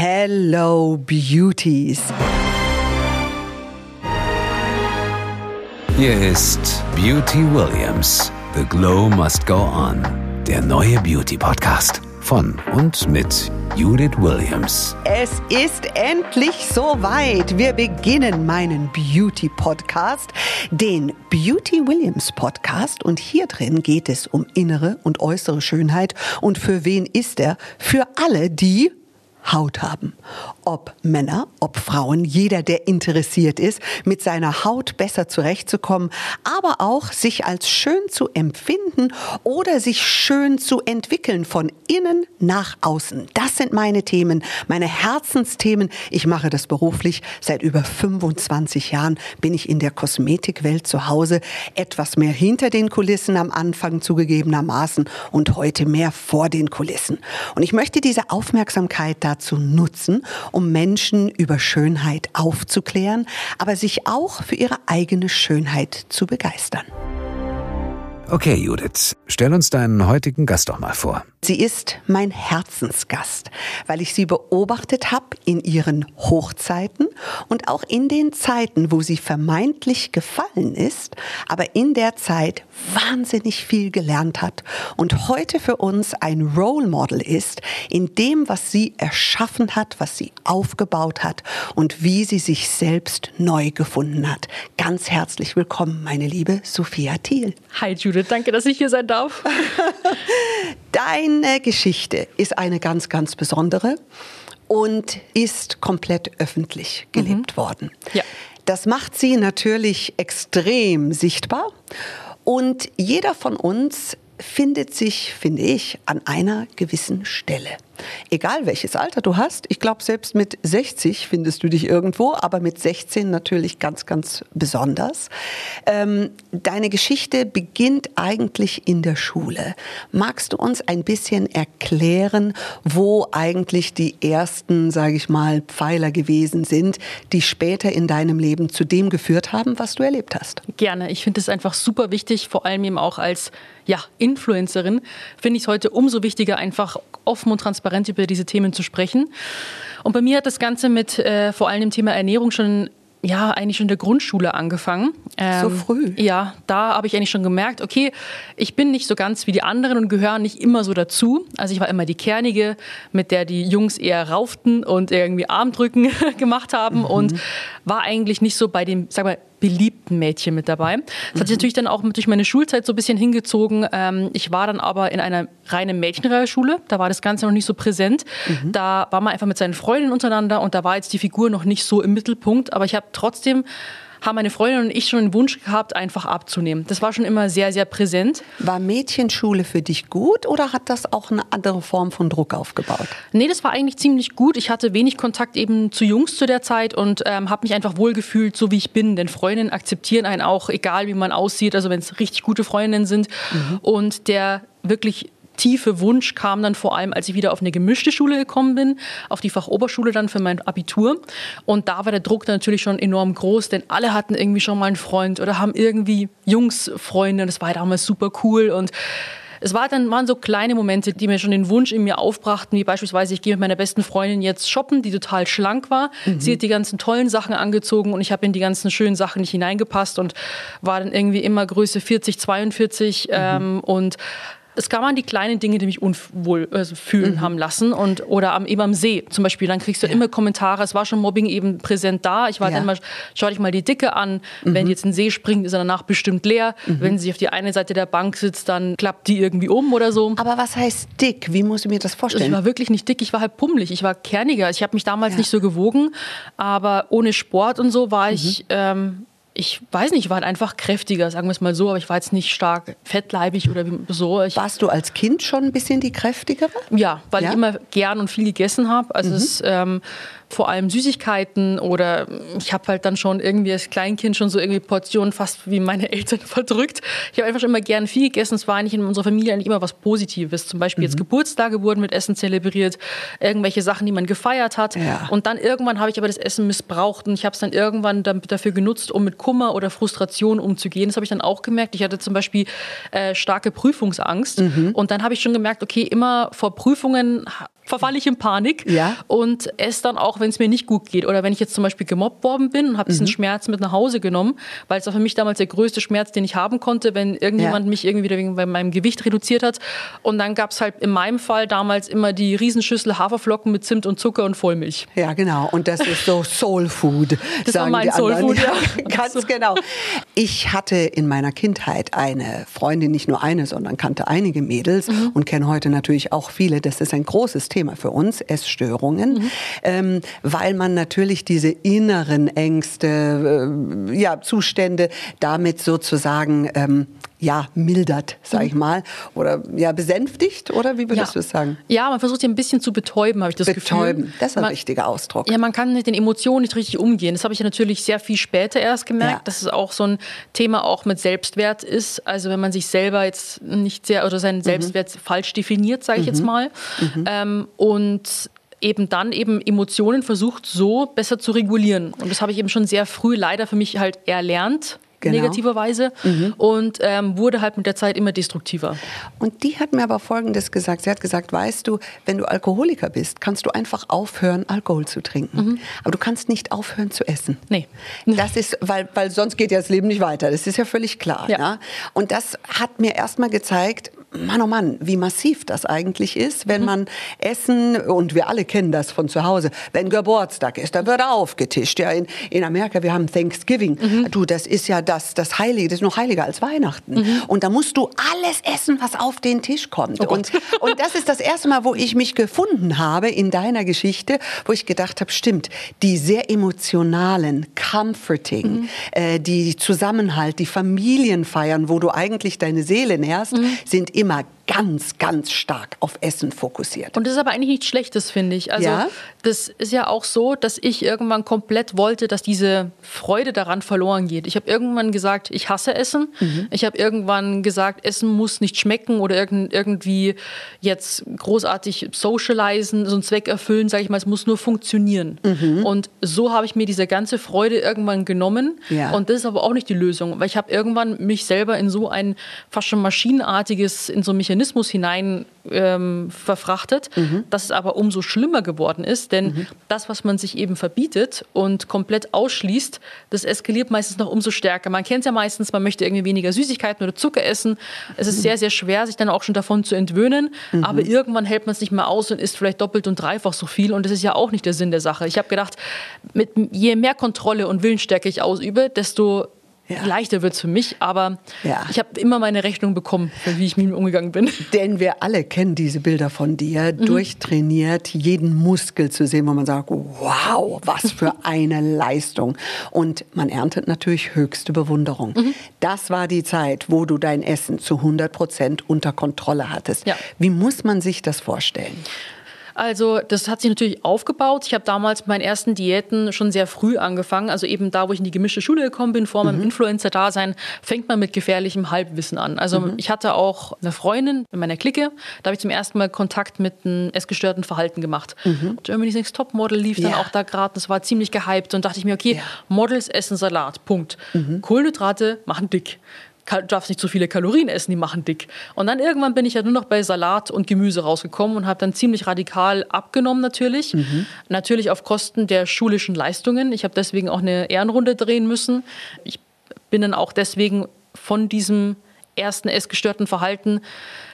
Hello Beauties. Hier ist Beauty Williams. The Glow Must Go On. Der neue Beauty Podcast von und mit Judith Williams. Es ist endlich soweit. Wir beginnen meinen Beauty Podcast, den Beauty Williams Podcast. Und hier drin geht es um innere und äußere Schönheit. Und für wen ist er? Für alle, die Haut haben. Ob Männer, ob Frauen, jeder, der interessiert ist, mit seiner Haut besser zurechtzukommen, aber auch sich als schön zu empfinden oder sich schön zu entwickeln von innen nach außen. Das sind meine Themen, meine Herzensthemen. Ich mache das beruflich. Seit über 25 Jahren bin ich in der Kosmetikwelt zu Hause. Etwas mehr hinter den Kulissen am Anfang zugegebenermaßen und heute mehr vor den Kulissen. Und ich möchte diese Aufmerksamkeit dazu nutzen, um Menschen über Schönheit aufzuklären, aber sich auch für ihre eigene Schönheit zu begeistern. Okay, Judith, stell uns deinen heutigen Gast doch mal vor. Sie ist mein Herzensgast, weil ich sie beobachtet habe in ihren Hochzeiten und auch in den Zeiten, wo sie vermeintlich gefallen ist, aber in der Zeit wahnsinnig viel gelernt hat und heute für uns ein Role Model ist in dem, was sie erschaffen hat, was sie aufgebaut hat und wie sie sich selbst neu gefunden hat. Ganz herzlich willkommen, meine liebe Sophia Thiel. Hi Judith, danke, dass ich hier sein darf. Deine Geschichte ist eine ganz, ganz besondere und ist komplett öffentlich gelebt mhm. worden. Ja. Das macht sie natürlich extrem sichtbar und jeder von uns findet sich, finde ich, an einer gewissen Stelle. Egal welches Alter du hast, ich glaube, selbst mit 60 findest du dich irgendwo, aber mit 16 natürlich ganz, ganz besonders. Ähm, deine Geschichte beginnt eigentlich in der Schule. Magst du uns ein bisschen erklären, wo eigentlich die ersten, sage ich mal, Pfeiler gewesen sind, die später in deinem Leben zu dem geführt haben, was du erlebt hast? Gerne. Ich finde es einfach super wichtig, vor allem eben auch als ja, Influencerin, finde ich es heute umso wichtiger, einfach offen und transparent über diese Themen zu sprechen. Und bei mir hat das Ganze mit äh, vor allem dem Thema Ernährung schon ja, eigentlich schon in der Grundschule angefangen. Ähm, so früh? Ja, da habe ich eigentlich schon gemerkt, okay, ich bin nicht so ganz wie die anderen und gehöre nicht immer so dazu. Also ich war immer die Kernige, mit der die Jungs eher rauften und irgendwie Armdrücken gemacht haben mhm. und war eigentlich nicht so bei dem, sag mal, beliebten Mädchen mit dabei. Das hat sich mhm. natürlich dann auch durch meine Schulzeit so ein bisschen hingezogen. Ähm, ich war dann aber in einer reinen Mädchenschule, da war das Ganze noch nicht so präsent. Mhm. Da war man einfach mit seinen Freundinnen untereinander und da war jetzt die Figur noch nicht so im Mittelpunkt, aber ich habe trotzdem haben meine Freundin und ich schon den Wunsch gehabt, einfach abzunehmen. Das war schon immer sehr, sehr präsent. War Mädchenschule für dich gut oder hat das auch eine andere Form von Druck aufgebaut? Nee, das war eigentlich ziemlich gut. Ich hatte wenig Kontakt eben zu Jungs zu der Zeit und ähm, habe mich einfach wohlgefühlt, so wie ich bin. Denn Freundinnen akzeptieren einen auch, egal wie man aussieht, also wenn es richtig gute Freundinnen sind. Mhm. Und der wirklich tiefe Wunsch kam dann vor allem, als ich wieder auf eine gemischte Schule gekommen bin, auf die Fachoberschule dann für mein Abitur. Und da war der Druck natürlich schon enorm groß, denn alle hatten irgendwie schon mal einen Freund oder haben irgendwie Jungsfreunde. Das war damals super cool und es war dann, waren so kleine Momente, die mir schon den Wunsch in mir aufbrachten, wie beispielsweise, ich gehe mit meiner besten Freundin jetzt shoppen, die total schlank war. Mhm. Sie hat die ganzen tollen Sachen angezogen und ich habe in die ganzen schönen Sachen nicht hineingepasst und war dann irgendwie immer Größe 40, 42 mhm. ähm, und es kann man die kleinen Dinge, die mich unwohl also fühlen mhm. haben lassen und oder am, eben am See zum Beispiel, dann kriegst du ja. immer Kommentare. Es war schon Mobbing eben präsent da. Ich war ja. dann mal, schau dich mal die Dicke an. Mhm. Wenn die jetzt in den See springt, ist er danach bestimmt leer. Mhm. Wenn sie auf die eine Seite der Bank sitzt, dann klappt die irgendwie um oder so. Aber was heißt dick? Wie muss ich mir das vorstellen? Ich war wirklich nicht dick. Ich war halt pummelig. Ich war kerniger. Ich habe mich damals ja. nicht so gewogen, aber ohne Sport und so war ich mhm. ähm, ich weiß nicht, ich war halt einfach kräftiger, sagen wir es mal so, aber ich war jetzt nicht stark fettleibig oder so. Ich Warst du als Kind schon ein bisschen die kräftigere? Ja, weil ja? ich immer gern und viel gegessen habe. Also mhm. es ähm, vor allem Süßigkeiten oder ich habe halt dann schon irgendwie als Kleinkind schon so irgendwie Portionen fast wie meine Eltern verdrückt. Ich habe einfach schon immer gern viel gegessen. Es war eigentlich in unserer Familie eigentlich immer was Positives. Zum Beispiel mhm. jetzt Geburtstage wurden mit Essen zelebriert, irgendwelche Sachen, die man gefeiert hat. Ja. Und dann irgendwann habe ich aber das Essen missbraucht und ich habe es dann irgendwann dafür genutzt, um mit Kummer oder Frustration umzugehen. Das habe ich dann auch gemerkt. Ich hatte zum Beispiel äh, starke Prüfungsangst mhm. und dann habe ich schon gemerkt, okay, immer vor Prüfungen verfalle ich in Panik Ja. und esse dann auch, wenn es mir nicht gut geht. Oder wenn ich jetzt zum Beispiel gemobbt worden bin und habe diesen Schmerz mit nach Hause genommen, weil es war für mich damals der größte Schmerz, den ich haben konnte, wenn irgendjemand Ja. mich irgendwie wegen bei meinem Gewicht reduziert hat. Und dann gab es halt in meinem Fall damals immer die Riesenschüssel Haferflocken mit Zimt und Zucker und Vollmilch. Ja, genau. Und das ist so Soul Food. Das war sagen mein die Soul. Food, ja. Ganz So. genau. Ich hatte in meiner Kindheit eine Freundin, nicht nur eine, sondern kannte einige Mädels Mhm. und kenne heute natürlich auch viele. Das ist ein großes Thema für uns, Essstörungen, Mhm. ähm, weil man natürlich diese inneren Ängste, äh, ja, Zustände damit sozusagen ähm, ja, mildert, sag Mhm. ich mal, oder ja, besänftigt, oder wie würdest du es sagen? Ja, man versucht sie ein bisschen zu betäuben, habe ich das Betäuben, Gefühl. das ist ein man, richtiger Ausdruck. Ja, man kann mit den Emotionen nicht richtig umgehen. Das habe ich ja natürlich sehr viel später erst gemerkt, Ja. dass es auch so ein Thema auch mit Selbstwert ist. Also wenn man sich selber jetzt nicht sehr oder Mhm. seinen Selbstwert falsch definiert, sage ich jetzt mal. Ähm, und eben dann eben Emotionen versucht so besser zu regulieren. Und das habe ich eben schon sehr früh leider für mich halt erlernt. Genau. negativerweise und ähm, wurde halt mit der Zeit immer destruktiver. Und die hat mir aber Folgendes gesagt. Sie hat gesagt, weißt du, wenn du Alkoholiker bist, kannst du einfach aufhören, Alkohol zu trinken. Aber du kannst nicht aufhören zu essen. Nee. Das ist, weil, weil sonst geht ja das Leben nicht weiter. Das ist ja völlig klar. Ja. Ne? Und das hat mir erstmal gezeigt, Mann, oh Mann, wie massiv das eigentlich ist, wenn man Essen, und wir alle kennen das von zu Hause, wenn Geburtstag ist, dann wird aufgetischt. Ja, in, in Amerika, wir haben Thanksgiving. Du, das ist ja das, das Heilige, das ist noch heiliger als Weihnachten. Und da musst du alles essen, was auf den Tisch kommt. und, und das ist das erste Mal, wo ich mich gefunden habe in deiner Geschichte, wo ich gedacht habe, stimmt, die sehr emotionalen, comforting, äh, die Zusammenhalt, die Familienfeiern, wo du eigentlich deine Seele nährst, sind immer ganz, ganz stark auf Essen fokussiert. Und das ist aber eigentlich nichts Schlechtes, finde ich. Also Ja? das ist ja auch so, dass ich irgendwann komplett wollte, dass diese Freude daran verloren geht. Ich habe irgendwann gesagt, ich hasse Essen. Ich habe irgendwann gesagt, Essen muss nicht schmecken oder irgend, irgendwie jetzt großartig socialisen, so einen Zweck erfüllen, sage ich mal, es muss nur funktionieren. Und so habe ich mir diese ganze Freude irgendwann genommen. Ja. Und das ist aber auch nicht die Lösung, weil ich habe irgendwann mich selber in so ein fast schon maschinenartiges, in so einen Mechanismus hinein ähm, verfrachtet, dass es aber umso schlimmer geworden ist, denn das, was man sich eben verbietet und komplett ausschließt, das eskaliert meistens noch umso stärker. Man kennt es ja meistens, man möchte irgendwie weniger Süßigkeiten oder Zucker essen. Es ist sehr, sehr schwer, sich dann auch schon davon zu entwöhnen, aber irgendwann hält man es nicht mehr aus und isst vielleicht doppelt und dreifach so viel und das ist ja auch nicht der Sinn der Sache. Ich habe gedacht, mit, je mehr Kontrolle und Willensstärke ich ausübe, desto Ja. leichter wird es für mich, aber Ja. ich habe immer meine Rechnung bekommen, für wie ich mit ihm umgegangen bin. Denn wir alle kennen diese Bilder von dir, durchtrainiert, jeden Muskel zu sehen, wo man sagt, wow, was für eine Leistung. Und man erntet natürlich höchste Bewunderung. Das war die Zeit, wo du dein Essen zu 100 Prozent unter Kontrolle hattest. Ja. Wie muss man sich das vorstellen? Also das hat sich natürlich aufgebaut. Ich habe damals mit meinen ersten Diäten schon sehr früh angefangen. Also eben da, wo ich in die gemischte Schule gekommen bin, vor meinem Influencer-Dasein, fängt man mit gefährlichem Halbwissen an. Also ich hatte auch eine Freundin in meiner Clique. Da habe ich zum ersten Mal Kontakt mit einem essgestörten Verhalten gemacht. Germany's Next Topmodel lief dann Ja. auch da gerade. Das war ziemlich gehypt. Und dachte ich mir, okay, Ja. Models essen Salat. Punkt. Kohlenhydrate machen dick. Darfst nicht zu viele Kalorien essen, die machen dick. Und dann irgendwann bin ich ja nur noch bei Salat und Gemüse rausgekommen und habe dann ziemlich radikal abgenommen natürlich. Natürlich auf Kosten der schulischen Leistungen. Ich habe deswegen auch eine Ehrenrunde drehen müssen. Ich bin dann auch deswegen von diesem ersten essgestörten Verhalten,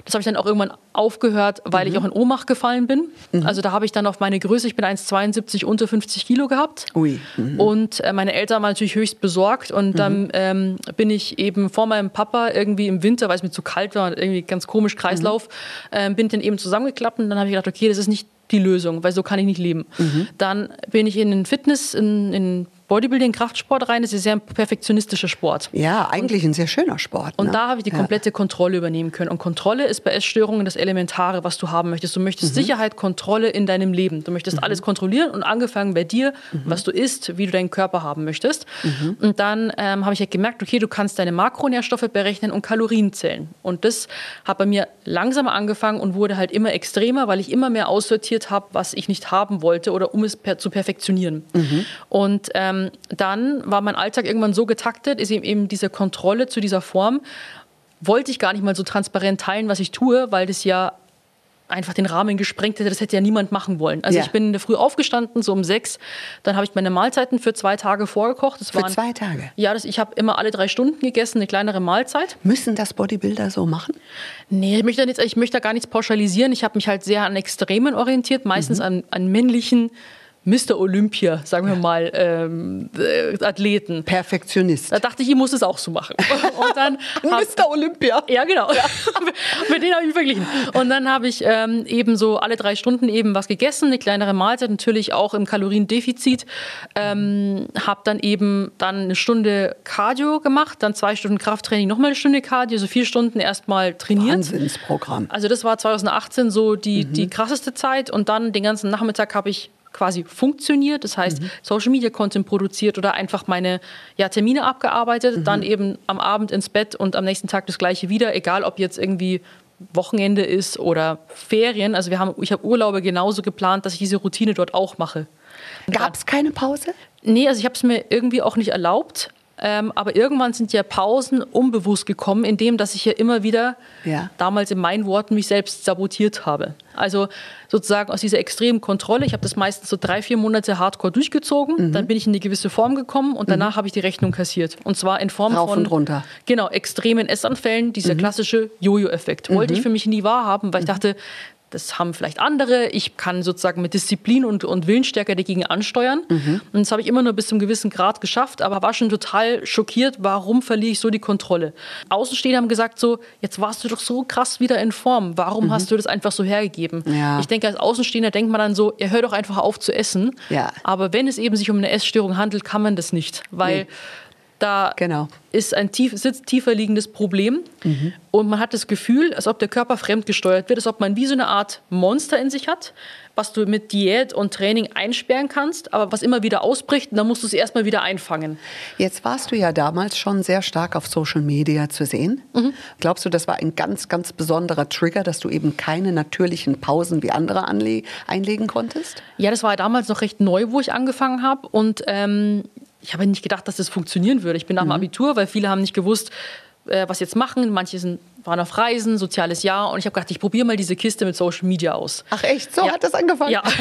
das habe ich dann auch irgendwann aufgehört, weil ich auch in Ohnmacht gefallen bin. Also da habe ich dann auf meine Größe, ich bin 1,72 unter 50 Kilo gehabt. Ui. Und äh, meine Eltern waren natürlich höchst besorgt. Und dann ähm, bin ich eben vor meinem Papa irgendwie im Winter, weil es mir zu kalt war und irgendwie ganz komisch Kreislauf, ähm, bin dann eben zusammengeklappt. Und dann habe ich gedacht, okay, das ist nicht die Lösung, weil so kann ich nicht leben. Dann bin ich in den Fitness, in, in Bodybuilding, Kraftsport rein. Das ist ja ein perfektionistischer Sport. Ja, eigentlich ein sehr schöner Sport. Und ne? da habe ich die Ja. komplette Kontrolle übernehmen können. Und Kontrolle ist bei Essstörungen das Elementare, was du haben möchtest. Du möchtest Mhm. Sicherheit, Kontrolle in deinem Leben. Du möchtest alles kontrollieren und angefangen bei dir, Mhm. was du isst, wie du deinen Körper haben möchtest. Und dann ähm, habe ich halt gemerkt, okay, du kannst deine Makronährstoffe berechnen und Kalorien zählen. Und das hat bei mir langsamer angefangen und wurde halt immer extremer, weil ich immer mehr aussortiert habe, was ich nicht haben wollte oder um es per zu perfektionieren. Und ähm, dann war mein Alltag irgendwann so getaktet, ist eben, eben diese Kontrolle zu dieser Form, wollte ich gar nicht mal so transparent teilen, was ich tue, weil das ja einfach den Rahmen gesprengt hätte. Das hätte ja niemand machen wollen. Also Ja. ich bin in der Früh aufgestanden, so um sechs. Dann habe ich meine Mahlzeiten für zwei Tage vorgekocht. Das Für waren, zwei Tage? Ja, das, ich habe immer alle drei Stunden gegessen, eine kleinere Mahlzeit. Müssen das Bodybuilder so machen? Nee, ich möchte, da nicht, ich möchte da gar nichts pauschalisieren. Ich habe mich halt sehr an Extremen orientiert, meistens Mhm. an, an männlichen Mr. Olympia, sagen wir mal, ähm, äh, Athleten. Perfektionist. Da dachte ich, ich muss es auch so machen. Und dann Mr. Olympia. Ja, genau. Mit denen habe ich mich verglichen. Und dann habe ich ähm, eben so alle drei Stunden eben was gegessen, eine kleinere Mahlzeit, natürlich auch im Kaloriendefizit. Ähm, habe dann eben dann eine Stunde Cardio gemacht, dann zwei Stunden Krafttraining, nochmal eine Stunde Cardio, so vier Stunden erstmal trainiert. Wahnsinnsprogramm. Also das war 2018 so die, die krasseste Zeit und dann den ganzen Nachmittag habe ich quasi funktioniert, das heißt Social Media Content produziert oder einfach meine ja, Termine abgearbeitet, dann eben am Abend ins Bett und am nächsten Tag das gleiche wieder, egal ob jetzt irgendwie Wochenende ist oder Ferien. Also wir haben, ich habe Urlaube genauso geplant, dass ich diese Routine dort auch mache. Gab es keine Pause? Nee, also ich habe es mir irgendwie auch nicht erlaubt. Ähm, aber irgendwann sind ja Pausen unbewusst gekommen, indem dass ich ja immer wieder Ja. damals in meinen Worten mich selbst sabotiert habe. Also sozusagen aus dieser extremen Kontrolle. Ich habe das meistens so drei, vier Monate hardcore durchgezogen. Mhm. Dann bin ich in eine gewisse Form gekommen und danach habe ich die Rechnung kassiert. Und zwar in Form Rauf von und runter. Genau, extremen Essanfällen, dieser Mhm. klassische Jojo-Effekt. Wollte ich für mich nie wahrhaben, weil ich dachte, das haben vielleicht andere. Ich kann sozusagen mit Disziplin und, und Willensstärke dagegen ansteuern. Und das habe ich immer nur bis zum gewissen Grad geschafft, aber war schon total schockiert, warum verliere ich so die Kontrolle. Außenstehende haben gesagt so, jetzt warst du doch so krass wieder in Form. Warum hast du das einfach so hergegeben? Ja. Ich denke, als Außenstehender denkt man dann so, ja, hör doch einfach auf zu essen. Ja. Aber wenn es eben sich um eine Essstörung handelt, kann man das nicht, weil Nee. Da Genau. ist ein tief, sitzt tiefer liegendes Problem. Und man hat das Gefühl, als ob der Körper fremdgesteuert wird, als ob man wie so eine Art Monster in sich hat, was du mit Diät und Training einsperren kannst, aber was immer wieder ausbricht, und dann musst du es erstmal wieder einfangen. Jetzt warst du ja damals schon sehr stark auf Social Media zu sehen. Glaubst du, das war ein ganz, ganz besonderer Trigger, dass du eben keine natürlichen Pausen wie andere einlegen konntest? Ja, das war damals noch recht neu, wo ich angefangen habe. Und ähm, ich habe nicht gedacht, dass das funktionieren würde. Ich bin nach dem Abitur, weil viele haben nicht gewusst, äh, was jetzt machen. Manche sind, waren auf Reisen, soziales Jahr. Und ich habe gedacht, ich probiere mal diese Kiste mit Social Media aus. Ach echt, so Ja. hat das angefangen? Ja.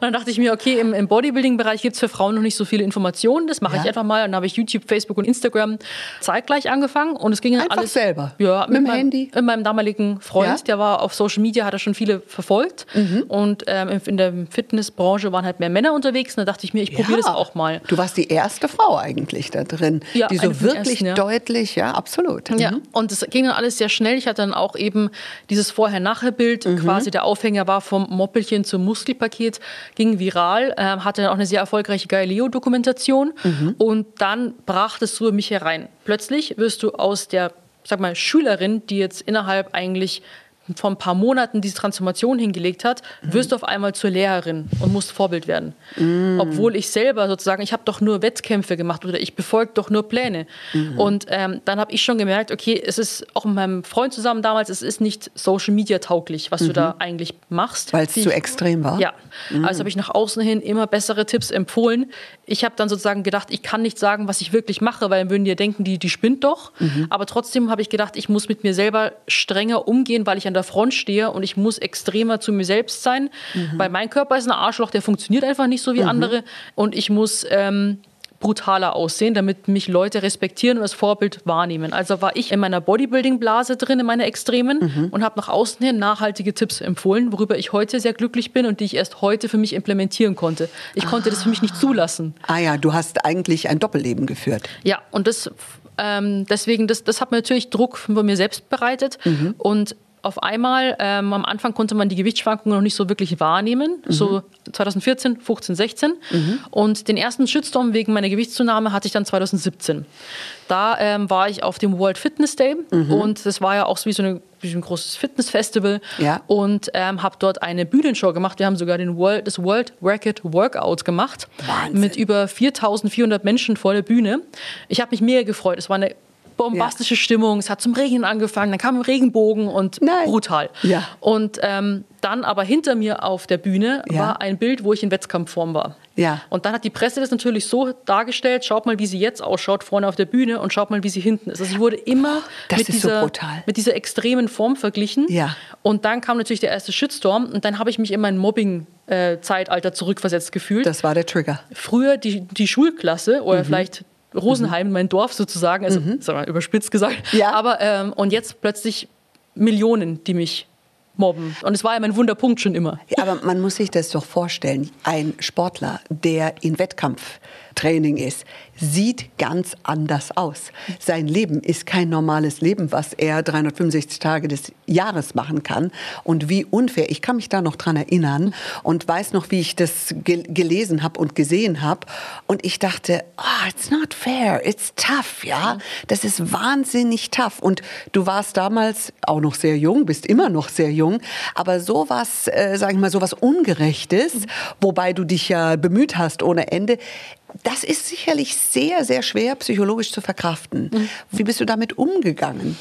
Und dann dachte ich mir, okay, im, im Bodybuilding-Bereich gibt es für Frauen noch nicht so viele Informationen. Das mache Ja. ich einfach mal. Und dann habe ich YouTube, Facebook und Instagram zeitgleich angefangen. Und es ging dann Einfach alles selber? Ja, Mit dem meinem, Handy? Mit meinem damaligen Freund, Ja. Mhm. der war auf Social Media, hat er schon viele verfolgt. Und ähm, in der Fitnessbranche waren halt mehr Männer unterwegs. Und da dachte ich mir, ich probiere das auch mal. Du warst die erste Frau eigentlich da drin, Ja, die so wirklich ersten, ja. deutlich, ja, absolut. Ja, Mhm. und das ging dann alles sehr schnell. Ich hatte dann auch eben dieses Vorher-Nachher-Bild, Mhm. quasi der Aufhänger war vom Moppelchen zum Muskelpaket, ging viral, ähm, hatte dann auch eine sehr erfolgreiche Galileo-Dokumentation Mhm. und dann brach das so in mich herein. Plötzlich wirst du aus der, sag mal, Schülerin, die jetzt innerhalb eigentlich vor ein paar Monaten diese Transformation hingelegt hat, Mhm. wirst du auf einmal zur Lehrerin und musst Vorbild werden. Obwohl ich selber sozusagen, ich habe doch nur Wettkämpfe gemacht oder ich befolge doch nur Pläne. Mhm. Und ähm, dann habe ich schon gemerkt, okay, es ist auch mit meinem Freund zusammen damals, es ist nicht Social Media tauglich, was du da eigentlich machst. Mhm. Weil es zu extrem war? ja, also habe ich nach außen hin immer bessere Tipps empfohlen. Ich habe dann sozusagen gedacht, ich kann nicht sagen, was ich wirklich mache, weil dann würden die denken, die, die spinnt doch. Aber trotzdem habe ich gedacht, ich muss mit mir selber strenger umgehen, weil ich an der Front stehe und ich muss extremer zu mir selbst sein, weil mein Körper ist ein Arschloch, der funktioniert einfach nicht so wie andere und ich muss ähm, brutaler aussehen, damit mich Leute respektieren und als Vorbild wahrnehmen. Also war ich in meiner Bodybuilding-Blase drin, in meiner Extremen und habe nach außen hin nachhaltige Tipps empfohlen, worüber ich heute sehr glücklich bin und die ich erst heute für mich implementieren konnte. Ich konnte das für mich nicht zulassen. Ah ja, du hast eigentlich ein Doppelleben geführt. Ja, und das ähm, deswegen, das, das hat mir natürlich Druck von mir selbst bereitet. Und auf einmal, ähm, am Anfang konnte man die Gewichtsschwankungen noch nicht so wirklich wahrnehmen, so 2014, 15, 16. Und den ersten Shitstorm wegen meiner Gewichtszunahme hatte ich dann 2017. Da ähm, war ich auf dem World Fitness Day und das war ja auch so wie so, eine, wie ein großes Fitnessfestival Ja. und ähm, habe dort eine Bühnenshow gemacht. Wir haben sogar den World, das World Record Workout gemacht Wahnsinn. mit über 4400 Menschen vor der Bühne. Ich habe mich mega gefreut. Es war eine bombastische Stimmung. Es hat zum Regnen angefangen, dann kam ein Regenbogen und Nein. brutal. Ja. Und ähm, dann aber hinter mir auf der Bühne Ja. war ein Bild, wo ich in Wettkampfform war. Ja. Und dann hat die Presse das natürlich so dargestellt, schaut mal, wie sie jetzt ausschaut, vorne auf der Bühne und schaut mal, wie sie hinten ist. Also ich wurde immer Das mit, so dieser, brutal. mit dieser extremen Form verglichen. Ja. Und dann kam natürlich der erste Shitstorm und dann habe ich mich in mein Mobbing-Zeitalter zurückversetzt gefühlt. Das war der Trigger. Früher die, die Schulklasse Mhm. oder vielleicht Rosenheim, mein Dorf sozusagen, also sag mal, überspitzt gesagt. Ja. Aber ähm, und jetzt plötzlich Millionen, die mich mobben. Und es war ja mein Wunderpunkt schon immer. Ja, aber man muss sich das doch vorstellen. Ein Sportler, der in Wettkampftraining ist, sieht ganz anders aus. Sein Leben ist kein normales Leben, was er 365 Tage des Jahres machen kann. Und wie unfair. Ich kann mich da noch dran erinnern und weiß noch, wie ich das gel gelesen habe und gesehen habe. Und ich dachte, ah, it's not fair, it's tough, ja. Das ist wahnsinnig tough. Und du warst damals auch noch sehr jung, bist immer noch sehr jung, aber sowas, äh, sag ich mal, sowas Ungerechtes, wobei du dich ja bemüht hast ohne Ende, das ist sicherlich sehr, sehr schwer psychologisch zu verkraften. Wie bist du damit umgegangen?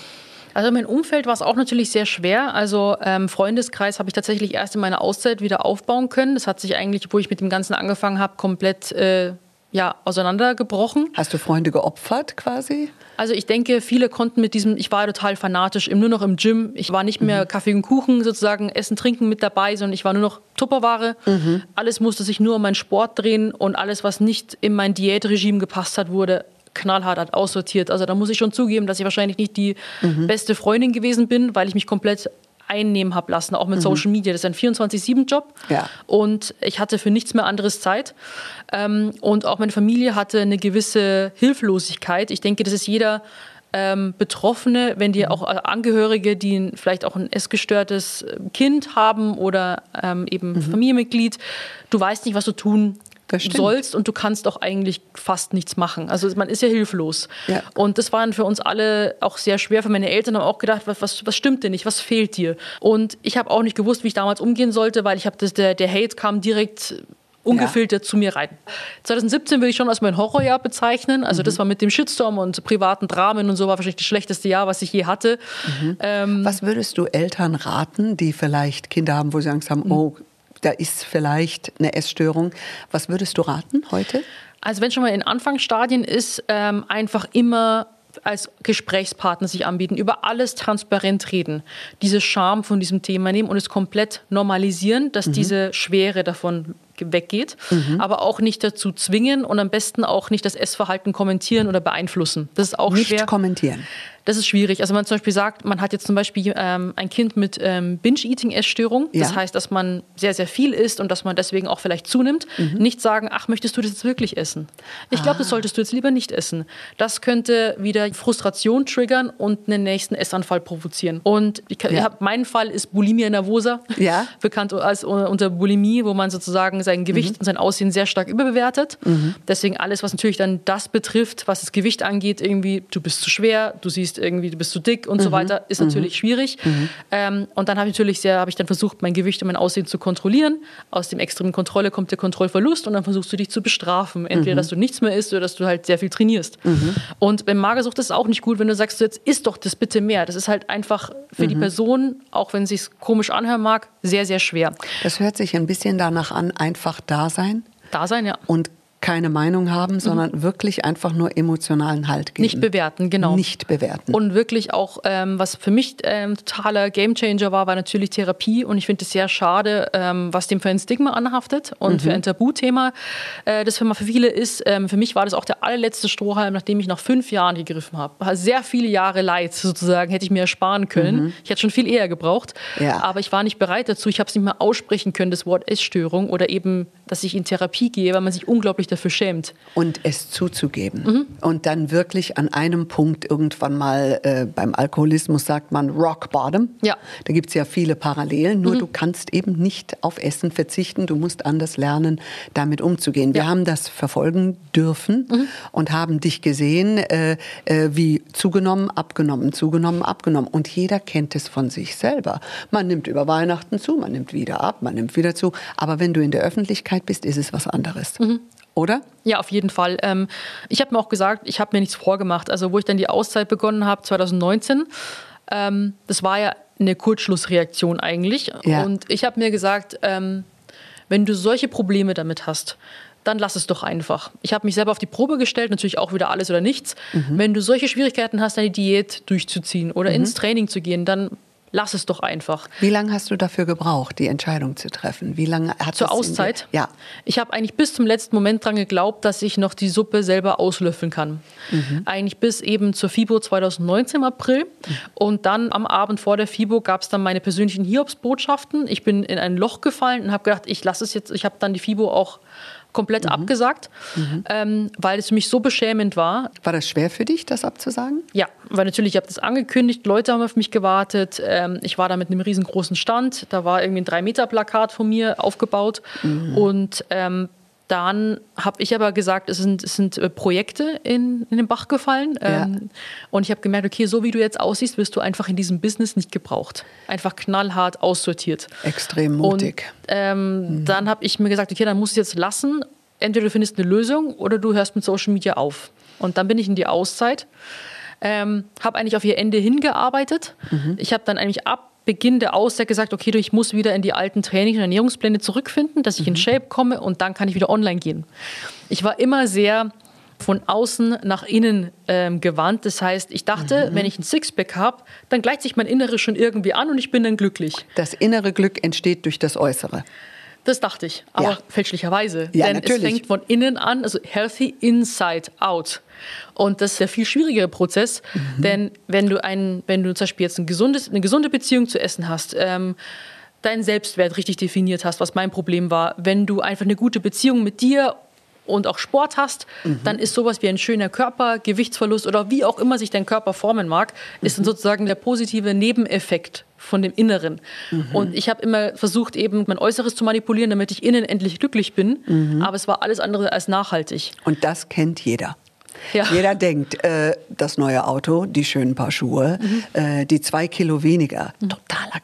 Also mein Umfeld war es auch natürlich sehr schwer. Also ähm, Freundeskreis habe ich tatsächlich erst in meiner Auszeit wieder aufbauen können. Das hat sich eigentlich, wo ich mit dem Ganzen angefangen habe, komplett äh, ja, auseinandergebrochen. Hast du Freunde geopfert quasi? Also ich denke, viele konnten mit diesem, ich war total fanatisch, nur noch im Gym. Ich war nicht mehr Kaffee und Kuchen sozusagen, Essen, Trinken mit dabei, sondern ich war nur noch Tupperware. Alles musste sich nur um meinen Sport drehen und alles, was nicht in mein Diätregime gepasst hat, wurde knallhart hat aussortiert. Also da muss ich schon zugeben, dass ich wahrscheinlich nicht die beste Freundin gewesen bin, weil ich mich komplett einnehmen habe lassen, auch mit Social Media. Das ist ein 24-7-Job Ja. und ich hatte für nichts mehr anderes Zeit. Ähm, und auch meine Familie hatte eine gewisse Hilflosigkeit. Ich denke, das ist jeder ähm, Betroffene, wenn die auch äh, Angehörige, die ein- vielleicht auch ein essgestörtes äh, Kind haben oder ähm, eben Familienmitglied, du weißt nicht, was du tun. Sollst und du kannst auch eigentlich fast nichts machen. Also man ist ja hilflos. Ja. Und das war für uns alle auch sehr schwer. Für meine Eltern haben auch gedacht, was, was, was stimmt denn nicht? Was fehlt dir? Und ich habe auch nicht gewusst, wie ich damals umgehen sollte, weil ich habe das, der, der Hate kam direkt ungefiltert zu mir rein. 2017 würde ich schon als mein Horrorjahr bezeichnen. Also das war mit dem Shitstorm und privaten Dramen und so war wahrscheinlich das schlechteste Jahr, was ich je hatte. Ähm, Was würdest du Eltern raten, die vielleicht Kinder haben, wo sie Angst haben, oh, da ist vielleicht eine Essstörung. Was würdest du raten heute? Also wenn schon mal in Anfangsstadien ist, ähm, einfach immer als Gesprächspartner sich anbieten, über alles transparent reden, diese Scham von diesem Thema nehmen und es komplett normalisieren, dass diese Schwere davon weggeht, aber auch nicht dazu zwingen und am besten auch nicht das Essverhalten kommentieren oder beeinflussen. Das ist auch Nicht schwer. kommentieren. Das ist schwierig. Also wenn man zum Beispiel sagt, man hat jetzt zum Beispiel ähm, ein Kind mit ähm, Binge-Eating-Essstörung. Das Ja. heißt, dass man sehr, sehr viel isst und dass man deswegen auch vielleicht zunimmt. Mhm. Nicht sagen, ach, möchtest du das jetzt wirklich essen? Ich glaube, das Ah. solltest du jetzt lieber nicht essen. Das könnte wieder Frustration triggern und einen nächsten Essanfall provozieren. Und ich, Ja. ich hab, mein Fall ist Bulimia nervosa, Ja. bekannt als unter Bulimie, wo man sozusagen sein Gewicht Mhm. und sein Aussehen sehr stark überbewertet. Deswegen alles, was natürlich dann das betrifft, was das Gewicht angeht, irgendwie, du bist zu schwer, du siehst irgendwie, du bist zu dick und so weiter, ist natürlich schwierig. Ähm, und dann habe ich natürlich sehr, habe ich dann versucht, mein Gewicht und mein Aussehen zu kontrollieren. Aus dem extremen Kontrolle kommt der Kontrollverlust und dann versuchst du dich zu bestrafen. Entweder, dass du nichts mehr isst oder dass du halt sehr viel trainierst. Und beim Magersucht ist es auch nicht gut, wenn du sagst, jetzt isst doch das bitte mehr. Das ist halt einfach für die Person, auch wenn es sich komisch anhören mag, sehr, sehr schwer. Das hört sich ein bisschen danach an, einfach da sein Da sein, ja. und keine Meinung haben, sondern wirklich einfach nur emotionalen Halt geben. Nicht bewerten, genau. Nicht bewerten. Und wirklich auch, ähm, was für mich ähm, totaler Gamechanger war, war natürlich Therapie. Und ich finde es sehr schade, ähm, was dem für ein Stigma anhaftet und für ein Tabuthema, äh, das für, für viele ist. Ähm, für mich war das auch der allerletzte Strohhalm, nachdem ich nach fünf Jahren gegriffen habe. Sehr viele Jahre Leid sozusagen hätte ich mir ersparen können. Ich hätte schon viel eher gebraucht. Ja. Aber ich war nicht bereit dazu. Ich habe es nicht mehr aussprechen können, das Wort Essstörung oder eben, dass ich in Therapie gehe, weil man sich unglaublich dafür schämt. und es zuzugeben. Mhm. Und dann wirklich an einem Punkt irgendwann mal, äh, beim Alkoholismus sagt man Rock Bottom. Ja. Da gibt es ja viele Parallelen, nur du kannst eben nicht auf Essen verzichten, du musst anders lernen, damit umzugehen. Wir Ja. haben das verfolgen dürfen und haben dich gesehen, äh, äh, wie zugenommen, abgenommen, zugenommen, abgenommen. Und jeder kennt es von sich selber. Man nimmt über Weihnachten zu, man nimmt wieder ab, man nimmt wieder zu. Aber wenn du in der Öffentlichkeit Öffentlichkeit bist, ist es was anderes. Oder? Ja, auf jeden Fall. Ähm, ich habe mir auch gesagt, ich habe mir nichts vorgemacht. Also, wo ich dann die Auszeit begonnen habe, 2019, ähm, das war ja eine Kurzschlussreaktion eigentlich. Ja. Und ich habe mir gesagt, ähm, wenn du solche Probleme damit hast, dann lass es doch einfach. Ich habe mich selber auf die Probe gestellt, natürlich auch wieder alles oder nichts. Wenn du solche Schwierigkeiten hast, deine Diät durchzuziehen oder ins Training zu gehen, dann lass es doch einfach. Wie lange hast du dafür gebraucht, die Entscheidung zu treffen? Wie lange hat Zur Auszeit? Ja. Ich habe eigentlich bis zum letzten Moment dran geglaubt, dass ich noch die Suppe selber auslöffeln kann. Eigentlich bis eben zur FIBO 2019 im April. Und dann am Abend vor der FIBO gab es dann meine persönlichen Hiobsbotschaften. Ich bin in ein Loch gefallen und habe gedacht, ich lasse es jetzt. Ich habe dann die FIBO auch komplett abgesagt, ähm, weil es für mich so beschämend war. War das schwer für dich, das abzusagen? Ja, weil natürlich, ich habe das angekündigt, Leute haben auf mich gewartet. Ähm, ich war da mit einem riesengroßen Stand. Da war irgendwie ein 3-Meter-Plakat von mir aufgebaut. Und ähm, dann habe ich aber gesagt, es sind, es sind äh, Projekte in, in den Bach gefallen. Ja. Ähm, und ich habe gemerkt, okay, so wie du jetzt aussiehst, wirst du einfach in diesem Business nicht gebraucht. Einfach knallhart aussortiert. Extrem mutig. Und ähm, dann habe ich mir gesagt, okay, dann musst du es jetzt lassen. Entweder du findest eine Lösung oder du hörst mit Social Media auf. Und dann bin ich in die Auszeit, ähm, habe eigentlich auf ihr Ende hingearbeitet. Ich habe dann eigentlich ab Beginn der Auszeit gesagt, okay, ich muss wieder in die alten Trainings- und Ernährungspläne zurückfinden, dass ich in Shape komme und dann kann ich wieder online gehen. Ich war immer sehr von außen nach innen ähm, gewandt. Das heißt, ich dachte, wenn ich ein Sixpack habe, dann gleicht sich mein Inneres schon irgendwie an und ich bin dann glücklich. Das innere Glück entsteht durch das Äußere. Das dachte ich, aber Ja. fälschlicherweise. Ja, Denn natürlich. es fängt von innen an, also healthy inside out. Und das ist der viel schwierigere Prozess, Mhm. denn wenn du, ein, wenn du zum Beispiel jetzt ein gesundes, eine gesunde Beziehung zu Essen hast, ähm, deinen Selbstwert richtig definiert hast, was mein Problem war, wenn du einfach eine gute Beziehung mit dir und auch Sport hast, Mhm. dann ist sowas wie ein schöner Körper, Gewichtsverlust oder wie auch immer sich dein Körper formen mag, ist Mhm. dann sozusagen der positive Nebeneffekt von dem Inneren. Mhm. Und ich habe immer versucht, eben mein Äußeres zu manipulieren, damit ich innen endlich glücklich bin. Mhm. Aber es war alles andere als nachhaltig. Und das kennt jeder. Ja. Jeder denkt, äh, das neue Auto, die schönen paar Schuhe, äh, die zwei Kilo weniger.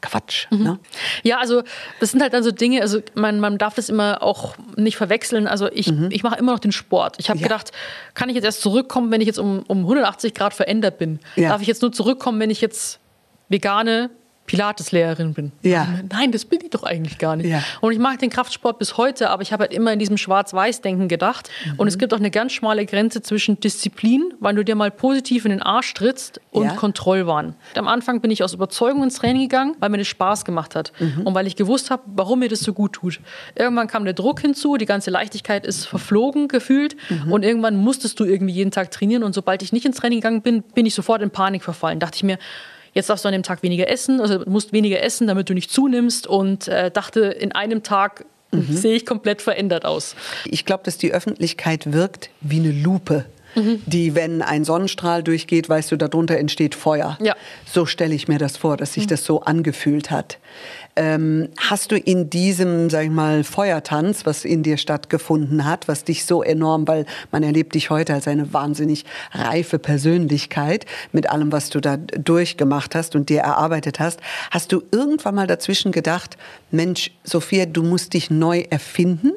Totaler Quatsch. Ne? Ja, also das sind halt dann so Dinge, also man, man darf das immer auch nicht verwechseln. Also ich, ich mache immer noch den Sport. Ich habe Mhm. Ja. gedacht, kann ich jetzt erst zurückkommen, wenn ich jetzt um, um 180 Grad verändert bin? Ja. Darf ich jetzt nur zurückkommen, wenn ich jetzt vegane Pilates-Lehrerin bin? Ja. Nein, das bin ich doch eigentlich gar nicht. Ja. Und ich mag den Kraftsport bis heute, aber ich habe halt immer in diesem Schwarz-Weiß-Denken gedacht. Und Mhm. es gibt auch eine ganz schmale Grenze zwischen Disziplin, weil du dir mal positiv in den Arsch trittst, und Ja. Kontrollwahn. Am Anfang bin ich aus Überzeugung ins Training gegangen, weil mir das Spaß gemacht hat Mhm. und weil ich gewusst habe, warum mir das so gut tut. Irgendwann kam der Druck hinzu, die ganze Leichtigkeit ist verflogen gefühlt Mhm. und irgendwann musstest du irgendwie jeden Tag trainieren und sobald ich nicht ins Training gegangen bin, bin ich sofort in Panik verfallen. Dachte ich mir, jetzt darfst du an dem Tag weniger essen, also musst weniger essen, damit du nicht zunimmst und äh, dachte, in einem Tag Mhm. sehe ich komplett verändert aus. Ich glaube, dass die Öffentlichkeit wirkt wie eine Lupe. Die, wenn ein Sonnenstrahl durchgeht, weißt du, darunter entsteht Feuer. Ja. So stelle ich mir das vor, dass sich das so angefühlt hat. Ähm, hast du in diesem, sag ich mal, Feuertanz, was in dir stattgefunden hat, was dich so enorm, weil man erlebt dich heute als eine wahnsinnig reife Persönlichkeit mit allem, was du da durchgemacht hast und dir erarbeitet hast, hast du irgendwann mal dazwischen gedacht, Mensch, Sophia, du musst dich neu erfinden?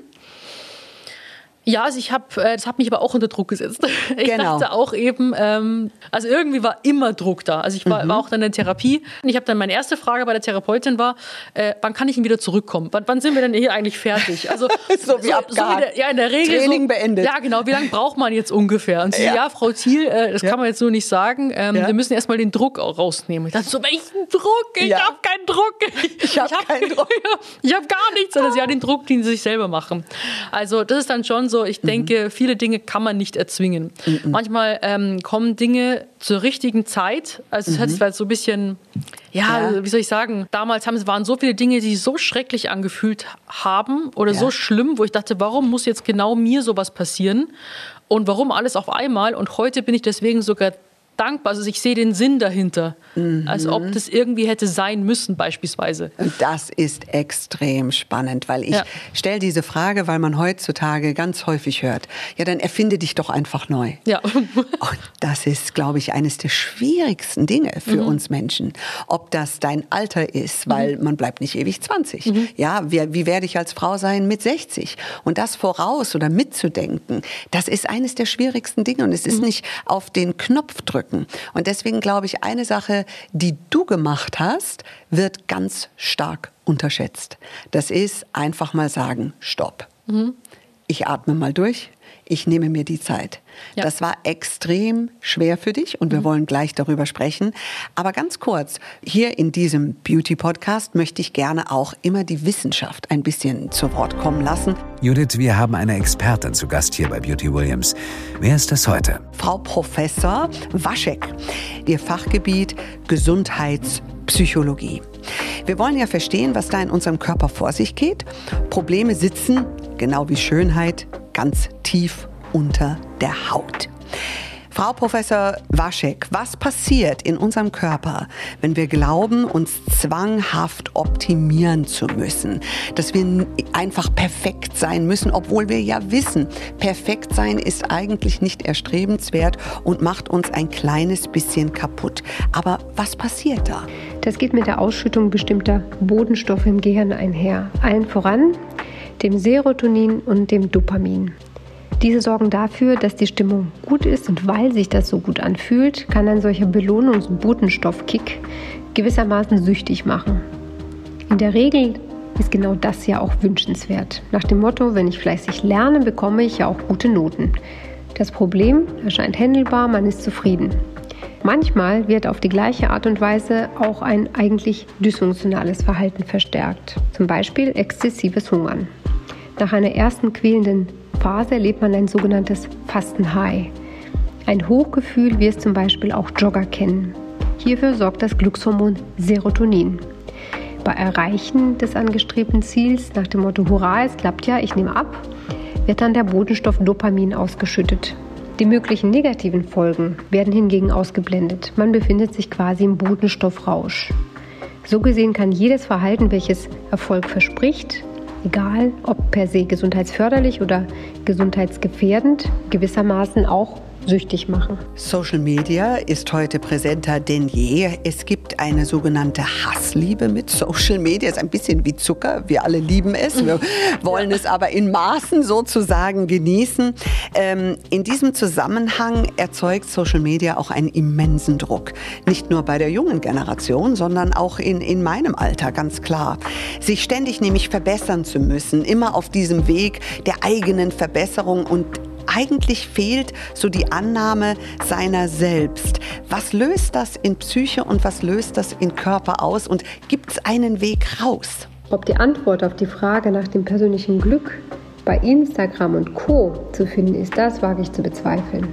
Ja, also ich habe, äh, das hat mich aber auch unter Druck gesetzt. Ich Genau. dachte auch eben, ähm, also irgendwie war immer Druck da. Also ich war, Mhm. war auch dann in Therapie. Und ich habe dann meine erste Frage bei der Therapeutin war, äh, wann kann ich denn wieder zurückkommen? Wann, wann sind wir denn hier eigentlich fertig? Also So wie in abgehakt. der, ja, in der Regel Training so, beendet. Ja, genau. Wie lange braucht man jetzt ungefähr? Und sie, ja. Ja. Frau Thiel, äh, das Ja. kann man jetzt so nicht sagen. Ähm, Ja. Wir müssen erstmal den Druck auch rausnehmen. Ich dachte so, welchen Druck? Ich Ja. habe keinen Druck. Ich hab keinen Druck. ich habe gar nichts, sie hat den Druck, den sie sich selber machen. Also das ist dann schon so, ich denke, viele Dinge kann man nicht erzwingen. Manchmal ähm, kommen Dinge zur richtigen Zeit. Also es hat so ein bisschen, ja, Ja. wie soll ich sagen, damals haben, es waren so viele Dinge, die sich so schrecklich angefühlt haben oder Ja. so schlimm, wo ich dachte, warum muss jetzt genau mir sowas passieren? Und warum alles auf einmal? Und heute bin ich deswegen sogar dankbar. Also ich sehe den Sinn dahinter. Mhm. Als ob das irgendwie hätte sein müssen, beispielsweise. Und das ist extrem spannend, weil ich ja. stelle diese Frage, weil man heutzutage ganz häufig hört, ja, dann erfinde dich doch einfach neu. Ja. Und das ist, glaube ich, eines der schwierigsten Dinge für mhm. uns Menschen. Ob das dein Alter ist, weil mhm. man bleibt nicht ewig 20. Mhm. Ja, wie, wie werde ich als Frau sein mit 60? Und das voraus oder mitzudenken, das ist eines der schwierigsten Dinge. Und es ist mhm. nicht auf den Knopf drücken. Und deswegen glaube ich, eine Sache, die du gemacht hast, wird ganz stark unterschätzt. Das ist einfach mal sagen, stopp. Mhm. Ich atme mal durch, ich nehme mir die Zeit. Ja. Das war extrem schwer für dich und wir mhm. wollen gleich darüber sprechen. Aber ganz kurz, hier in diesem Beauty-Podcast möchte ich gerne auch immer die Wissenschaft ein bisschen zu Wort kommen lassen. Judith, wir haben eine Expertin zu Gast hier bei Beauty Williams. Wer ist das heute? Frau Professor Waschek. Ihr Fachgebiet Gesundheitspsychologie. Wir wollen ja verstehen, was da in unserem Körper vor sich geht. Probleme sitzen, genau wie Schönheit, ganz tief unter der Haut. Frau Professor Waschek, was passiert in unserem Körper, wenn wir glauben, uns zwanghaft optimieren zu müssen? Dass wir einfach perfekt sein müssen, obwohl wir ja wissen, perfekt sein ist eigentlich nicht erstrebenswert und macht uns ein kleines bisschen kaputt. Aber was passiert da? Das geht mit der Ausschüttung bestimmter Bodenstoffe im Gehirn einher. Allen voran dem Serotonin und dem Dopamin. Diese sorgen dafür, dass die Stimmung gut ist und weil sich das so gut anfühlt, kann ein solcher Belohnungsbotenstoffkick gewissermaßen süchtig machen. In der Regel ist genau das ja auch wünschenswert. Nach dem Motto, wenn ich fleißig lerne, bekomme ich ja auch gute Noten. Das Problem erscheint händelbar, man ist zufrieden. Manchmal wird auf die gleiche Art und Weise auch ein eigentlich dysfunktionales Verhalten verstärkt, zum Beispiel exzessives Hungern. Nach einer ersten quälenden Phase erlebt man ein sogenanntes Fasten-High. Ein Hochgefühl, wie es zum Beispiel auch Jogger kennen. Hierfür sorgt das Glückshormon Serotonin. Bei Erreichen des angestrebten Ziels nach dem Motto Hurra, es klappt ja, ich nehme ab, wird dann der Botenstoff Dopamin ausgeschüttet. Die möglichen negativen Folgen werden hingegen ausgeblendet. Man befindet sich quasi im Botenstoffrausch. So gesehen kann jedes Verhalten, welches Erfolg verspricht, egal ob per se gesundheitsförderlich oder gesundheitsgefährdend, gewissermaßen auch süchtig machen. Social Media ist heute präsenter denn je. Es gibt eine sogenannte Hassliebe mit Social Media. Es ist ein bisschen wie Zucker. Wir alle lieben es. Wir wollen es aber in Maßen sozusagen genießen. Ähm, in diesem Zusammenhang erzeugt Social Media auch einen immensen Druck. Nicht nur bei der jungen Generation, sondern auch in, in meinem Alter, ganz klar. Sich ständig nämlich verbessern zu müssen, immer auf diesem Weg der eigenen Verbesserung und eigentlich fehlt so die Annahme seiner selbst. Was löst das in Psyche und was löst das in Körper aus und gibt es einen Weg raus? Ob die Antwort auf die Frage nach dem persönlichen Glück bei Instagram und Co zu finden ist, das wage ich zu bezweifeln.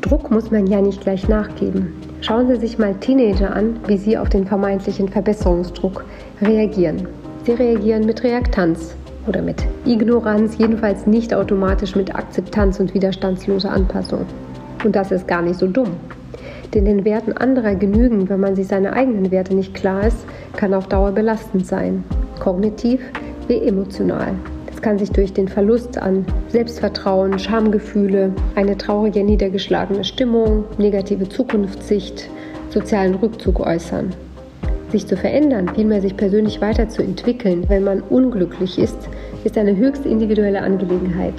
Druck muss man ja nicht gleich nachgeben. Schauen Sie sich mal Teenager an, wie sie auf den vermeintlichen Verbesserungsdruck reagieren. Sie reagieren mit Reaktanz, oder mit Ignoranz, jedenfalls nicht automatisch mit Akzeptanz und widerstandsloser Anpassung. Und das ist gar nicht so dumm. Denn den Werten anderer genügen, wenn man sich seine eigenen Werte nicht klar ist, kann auf Dauer belastend sein. Kognitiv wie emotional. Das kann sich durch den Verlust an Selbstvertrauen, Schamgefühle, eine traurige, niedergeschlagene Stimmung, negative Zukunftssicht, sozialen Rückzug äußern sich zu verändern, vielmehr sich persönlich weiterzuentwickeln, wenn man unglücklich ist, ist eine höchst individuelle Angelegenheit.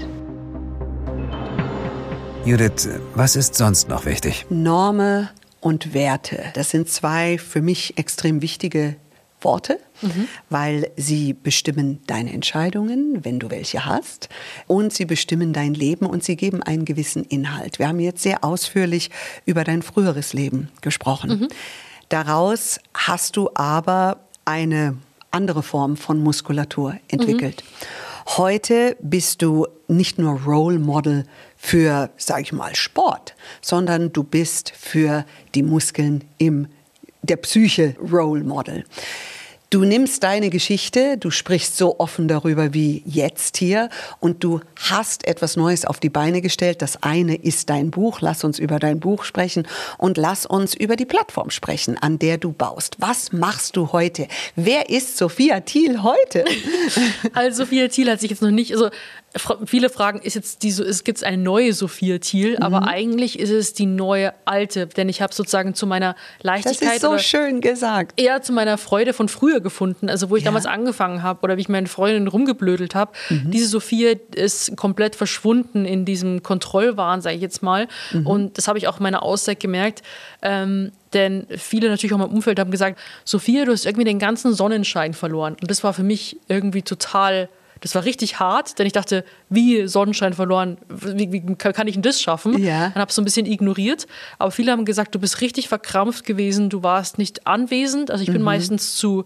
Judith, was ist sonst noch wichtig? Norme und Werte. Das sind zwei für mich extrem wichtige Worte, mhm. weil sie bestimmen deine Entscheidungen, wenn du welche hast, und sie bestimmen dein Leben und sie geben einen gewissen Inhalt. Wir haben jetzt sehr ausführlich über dein früheres Leben gesprochen. Mhm. Daraus hast du aber eine andere Form von Muskulatur entwickelt. Mhm. Heute bist du nicht nur Role Model für, sage ich mal, Sport, sondern du bist für die Muskeln im der Psyche Role Model. Du nimmst deine Geschichte, du sprichst so offen darüber wie jetzt hier und du hast etwas Neues auf die Beine gestellt. Das eine ist dein Buch. Lass uns über dein Buch sprechen und lass uns über die Plattform sprechen, an der du baust. Was machst du heute? Wer ist Sophia Thiel heute? Also Sophia Thiel hat sich jetzt noch nicht, also viele fragen, ist jetzt die, es gibt eine neue Sophia Thiel, mhm. aber eigentlich ist es die neue alte, denn ich habe sozusagen zu meiner Leichtigkeit das ist so schön gesagt. eher zu meiner Freude von früher gefunden, also wo ich ja. damals angefangen habe oder wie ich meine Freundin rumgeblödelt habe. Mhm. Diese Sophia ist komplett verschwunden in diesem Kontrollwahn, sage ich jetzt mal. Mhm. Und das habe ich auch in meiner Auszeit gemerkt. Ähm, denn viele natürlich auch im Umfeld haben gesagt, Sophia, du hast irgendwie den ganzen Sonnenschein verloren. Und das war für mich irgendwie total das war richtig hart, denn ich dachte, wie Sonnenschein verloren, wie, wie kann ich denn das schaffen? Ja. Dann habe es so ein bisschen ignoriert. Aber viele haben gesagt, du bist richtig verkrampft gewesen, du warst nicht anwesend. Also ich bin mhm. meistens zu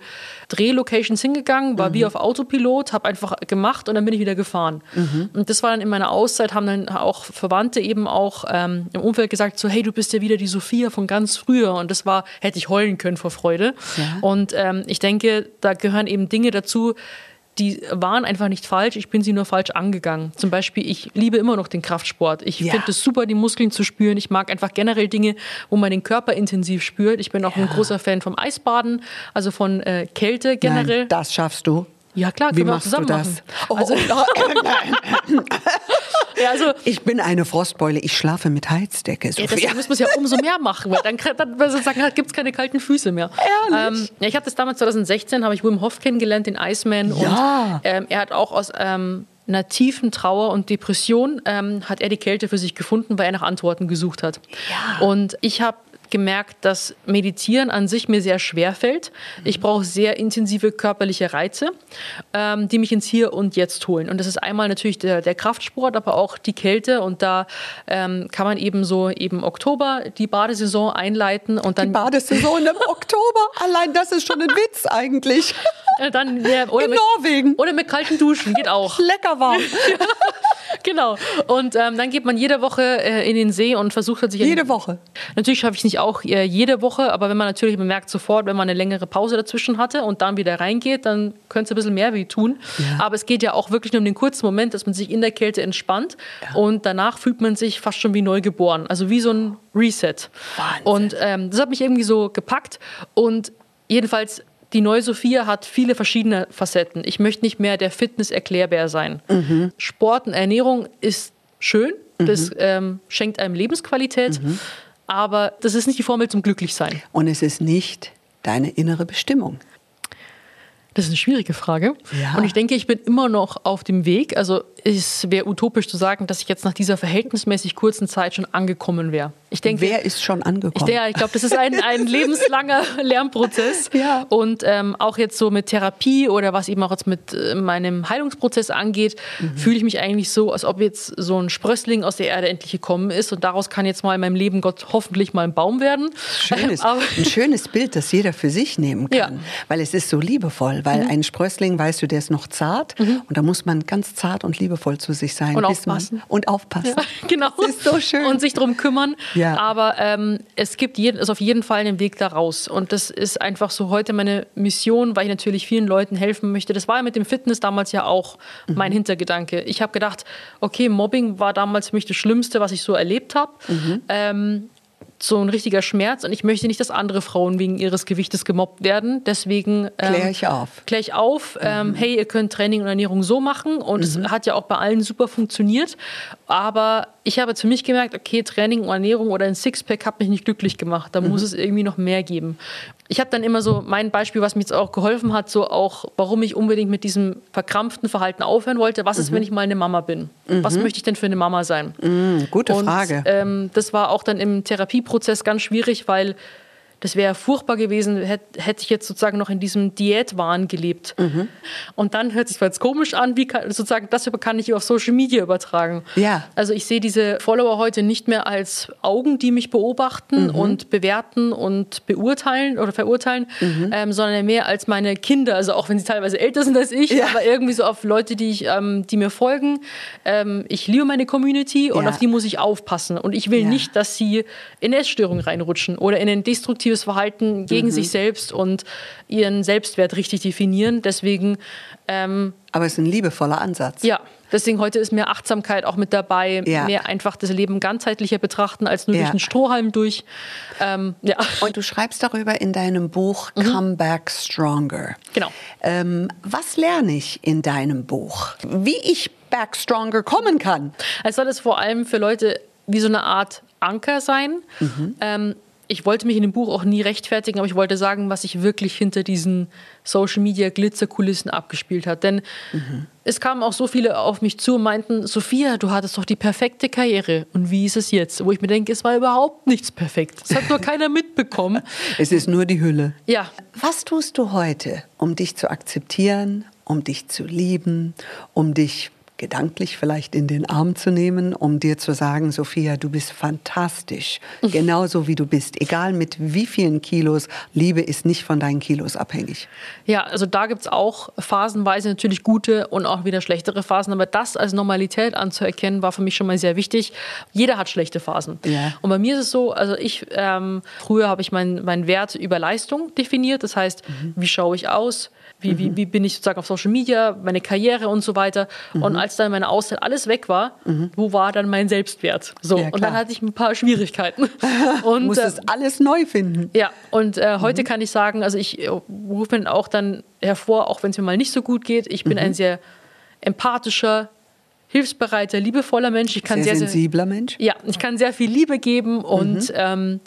Drehlocations hingegangen, war mhm. wie auf Autopilot, habe einfach gemacht und dann bin ich wieder gefahren. Mhm. Und das war dann in meiner Auszeit, haben dann auch Verwandte eben auch ähm, im Umfeld gesagt, so hey, du bist ja wieder die Sophia von ganz früher. Und das war, hätte ich heulen können vor Freude. Ja. Und ähm, ich denke, da gehören eben Dinge dazu, die waren einfach nicht falsch, ich bin sie nur falsch angegangen. Zum Beispiel, ich liebe immer noch den Kraftsport. Ich ja. finde es super, die Muskeln zu spüren. Ich mag einfach generell Dinge, wo man den Körper intensiv spürt. Ich bin auch ja. ein großer Fan vom Eisbaden, also von äh, Kälte generell. Nein, das schaffst du. Ja, klar, Wie machst du das? Oh, also, oh, nein. ja, also, ich bin eine Frostbeule, ich schlafe mit Heizdecke. Sophia. Ja, deswegen muss man es ja umso mehr machen, weil dann, dann gibt es keine kalten Füße mehr. Ähm, ja, ich habe das damals 2016, habe ich Wim Hof kennengelernt, den Iceman. Ja. Und ähm, er hat auch aus ähm, einer tiefen Trauer und Depression ähm, hat er die Kälte für sich gefunden, weil er nach Antworten gesucht hat. Ja. Und ich habe gemerkt, dass Meditieren an sich mir sehr schwer fällt. Ich brauche sehr intensive körperliche Reize, ähm, die mich ins Hier und Jetzt holen. Und das ist einmal natürlich der, der Kraftsport, aber auch die Kälte. Und da ähm, kann man eben so eben Oktober die Badesaison einleiten und dann die Badesaison im Oktober. Allein das ist schon ein Witz eigentlich. dann, ja, oder In mit, Norwegen. Oder mit kalten Duschen, geht auch. Lecker warm. genau. Und ähm, dann geht man jede Woche äh, in den See und versucht halt sich. Jede Woche. Natürlich schaffe ich nicht auch äh, jede Woche, aber wenn man natürlich bemerkt sofort, wenn man eine längere Pause dazwischen hatte und dann wieder reingeht, dann könnte es ein bisschen mehr weh tun. Ja. Aber es geht ja auch wirklich nur um den kurzen Moment, dass man sich in der Kälte entspannt ja. und danach fühlt man sich fast schon wie neu geboren. Also wie so ein Reset. Wahnsinn. Und ähm, das hat mich irgendwie so gepackt und jedenfalls die neue Sophia hat viele verschiedene Facetten. Ich möchte nicht mehr der Fitness-Erklärbär sein. Mhm. Sport und Ernährung ist schön, das mhm. ähm, schenkt einem Lebensqualität, mhm. Aber das ist nicht die Formel zum Glücklichsein. Und es ist nicht deine innere Bestimmung. Das ist eine schwierige Frage. Ja. Und ich denke, ich bin immer noch auf dem Weg. Also es wäre utopisch zu sagen, dass ich jetzt nach dieser verhältnismäßig kurzen Zeit schon angekommen wäre. Ich denke, Wer ist schon angekommen? Ich, ich glaube, das ist ein, ein lebenslanger Lernprozess. Ja. Und ähm, auch jetzt so mit Therapie oder was eben auch jetzt mit äh, meinem Heilungsprozess angeht, mhm. fühle ich mich eigentlich so, als ob jetzt so ein Sprössling aus der Erde endlich gekommen ist und daraus kann jetzt mal in meinem Leben Gott hoffentlich mal ein Baum werden. Schönes, ein schönes Bild, das jeder für sich nehmen kann, ja. weil es ist so liebevoll, weil mhm. ein Sprössling, weißt du, der ist noch zart mhm. und da muss man ganz zart und liebevoll zu sich sein. Und aufpassen. Und aufpassen. Ja, genau. Das ist so schön. Und sich darum kümmern. Ja. Aber ähm, es gibt jeden, ist auf jeden Fall einen Weg da raus. Und das ist einfach so heute meine Mission, weil ich natürlich vielen Leuten helfen möchte. Das war ja mit dem Fitness damals ja auch mhm. mein Hintergedanke. Ich habe gedacht, okay, Mobbing war damals für mich das Schlimmste, was ich so erlebt habe. Mhm. Ähm, so ein richtiger Schmerz und ich möchte nicht, dass andere Frauen wegen ihres Gewichtes gemobbt werden. Deswegen ähm, kläre ich auf. Klär ich auf. Ähm, mhm. hey, ihr könnt Training und Ernährung so machen und es mhm. hat ja auch bei allen super funktioniert. Aber ich habe jetzt für mich gemerkt, okay, Training und Ernährung oder ein Sixpack hat mich nicht glücklich gemacht. Da mhm. muss es irgendwie noch mehr geben. Ich habe dann immer so mein Beispiel, was mir jetzt auch geholfen hat, so auch, warum ich unbedingt mit diesem verkrampften Verhalten aufhören wollte. Was ist, mhm. wenn ich mal eine Mama bin? Was mhm. möchte ich denn für eine Mama sein? Mhm, gute und, Frage. Ähm, das war auch dann im Therapieprozess ganz schwierig, weil das wäre furchtbar gewesen, hätte, hätte ich jetzt sozusagen noch in diesem Diätwahn gelebt. Mhm. Und dann hört sich zwar jetzt komisch an, wie kann, sozusagen das kann ich auf Social Media übertragen. Ja. Also ich sehe diese Follower heute nicht mehr als Augen, die mich beobachten mhm. und bewerten und beurteilen oder verurteilen, mhm. ähm, sondern mehr als meine Kinder. Also auch wenn sie teilweise älter sind als ich, ja. aber irgendwie so auf Leute, die, ich, ähm, die mir folgen. Ähm, ich liebe meine Community und ja. auf die muss ich aufpassen. Und ich will nicht, dass sie in Essstörungen reinrutschen oder in einen destruktiven positives Verhalten gegen Mhm. sich selbst und ihren Selbstwert richtig definieren. Deswegen, ähm, Aber es ist ein liebevoller Ansatz. ja, deswegen heute ist mehr Achtsamkeit auch mit dabei, Ja. mehr einfach das Leben ganzheitlicher betrachten als nur Ja. durch einen Strohhalm durch. Ähm, ja, Und du schreibst darüber in deinem Buch Come Back Stronger. genau. Ähm, was lerne ich in deinem Buch? Wie ich back stronger kommen kann? Es soll es vor allem für Leute wie so eine Art Anker sein. Ähm, ich wollte mich in dem Buch auch nie rechtfertigen, aber ich wollte sagen, was sich wirklich hinter diesen Social Media Glitzerkulissen abgespielt hat. Denn es kamen auch so viele auf mich zu und meinten, Sophia, du hattest doch die perfekte Karriere. Und wie ist es jetzt? Wo ich mir denke, es war überhaupt nichts perfekt. Das hat nur keiner mitbekommen. Es ist nur die Hülle. Ja, Was tust du heute, um dich zu akzeptieren, um dich zu lieben, um dich gedanklich vielleicht in den Arm zu nehmen, um dir zu sagen, Sophia, du bist fantastisch, genauso wie du bist, egal mit wie vielen Kilos. Liebe ist nicht von deinen Kilos abhängig. Ja, also da gibt es auch phasenweise natürlich gute und auch wieder schlechtere Phasen. Aber das als Normalität anzuerkennen, war für mich schon mal sehr wichtig. Jeder hat schlechte Phasen. Ja. Und bei mir ist es so, also ich, ähm, früher habe ich meinen meinen Wert über Leistung definiert. Das heißt, wie schaue ich aus? Wie, wie, wie bin ich sozusagen auf Social Media, meine Karriere und so weiter. Und als dann meine Auszeit alles weg war, wo war dann mein Selbstwert? So, Ja, und dann hatte ich ein paar Schwierigkeiten. Und, musst äh, es alles neu finden. ja, und äh, heute kann ich sagen, also ich äh, rufe mir auch dann hervor, auch wenn es mir mal nicht so gut geht, ich bin ein sehr empathischer, hilfsbereiter, liebevoller Mensch. Ich kann Sehr sehr, sehr, sensibler Mensch. ja, ich kann sehr viel Liebe geben und ähm,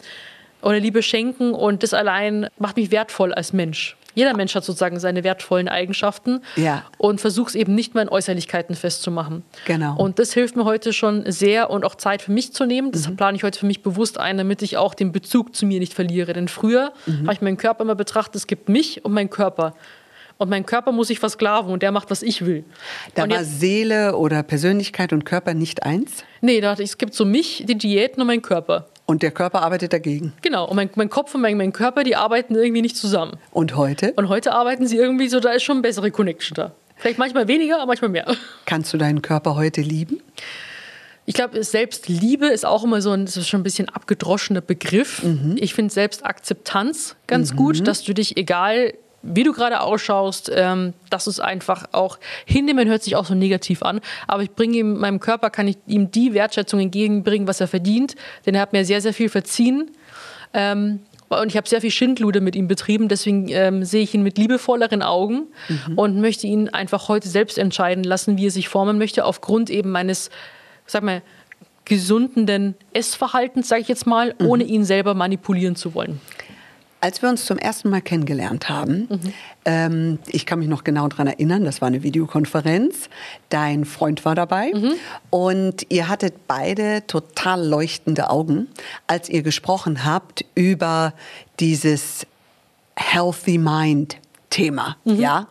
oder Liebe schenken und das allein macht mich wertvoll als Mensch. Jeder Mensch hat sozusagen seine wertvollen Eigenschaften Ja. und versucht es eben nicht mehr in Äußerlichkeiten festzumachen. Genau. Und das hilft mir heute schon sehr und auch Zeit für mich zu nehmen. Das plane ich heute für mich bewusst ein, damit ich auch den Bezug zu mir nicht verliere. Denn früher habe ich meinen Körper immer betrachtet, es gibt mich und meinen Körper. Und mein Körper muss sich versklaven und der macht, was ich will. Da und war jetzt, Seele oder Persönlichkeit und Körper nicht eins nee, da dachte ich, es gibt so mich, die Diäten und meinen Körper. Und der Körper arbeitet dagegen. Genau, und mein, mein Kopf und mein, mein Körper, die arbeiten irgendwie nicht zusammen. Und heute Und heute arbeiten sie irgendwie so, da ist schon eine bessere Connection da. Vielleicht manchmal weniger, aber manchmal mehr. kannst du deinen Körper heute lieben? Ich glaube, Selbstliebe ist auch immer so ein, das ist schon ein bisschen abgedroschener Begriff. Ich finde Selbstakzeptanz ganz gut, dass du dich, egal wie du gerade ausschaust, ähm, dass es einfach auch hinnehmen hört sich auch so negativ an, aber ich bringe ihm, meinem Körper kann ich ihm die Wertschätzung entgegenbringen, was er verdient, denn er hat mir sehr, sehr viel verziehen. Ähm, und ich habe sehr viel Schindluder mit ihm betrieben, deswegen ähm, sehe ich ihn mit liebevolleren Augen und möchte ihn einfach heute selbst entscheiden lassen, wie er sich formen möchte, aufgrund eben meines, sag mal, gesundenden Essverhaltens, sage ich jetzt mal, ohne ihn selber manipulieren zu wollen. Als wir uns zum ersten Mal kennengelernt haben, ähm, ich kann mich noch genau daran erinnern, das war eine Videokonferenz, dein Freund war dabei. Und ihr hattet beide total leuchtende Augen, als ihr gesprochen habt über dieses Healthy Mind Thema, ja.